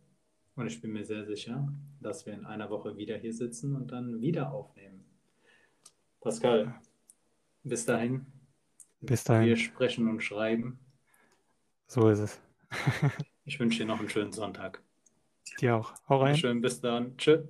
und ich bin mir sehr sicher, dass wir in einer Woche wieder hier sitzen und dann wieder aufnehmen. Pascal, bis dahin. Bis Wir dahin. sprechen und schreiben. So ist es. Ich wünsche dir noch einen schönen Sonntag. Dir auch. Hau rein. Schön, bis dann. Tschüss.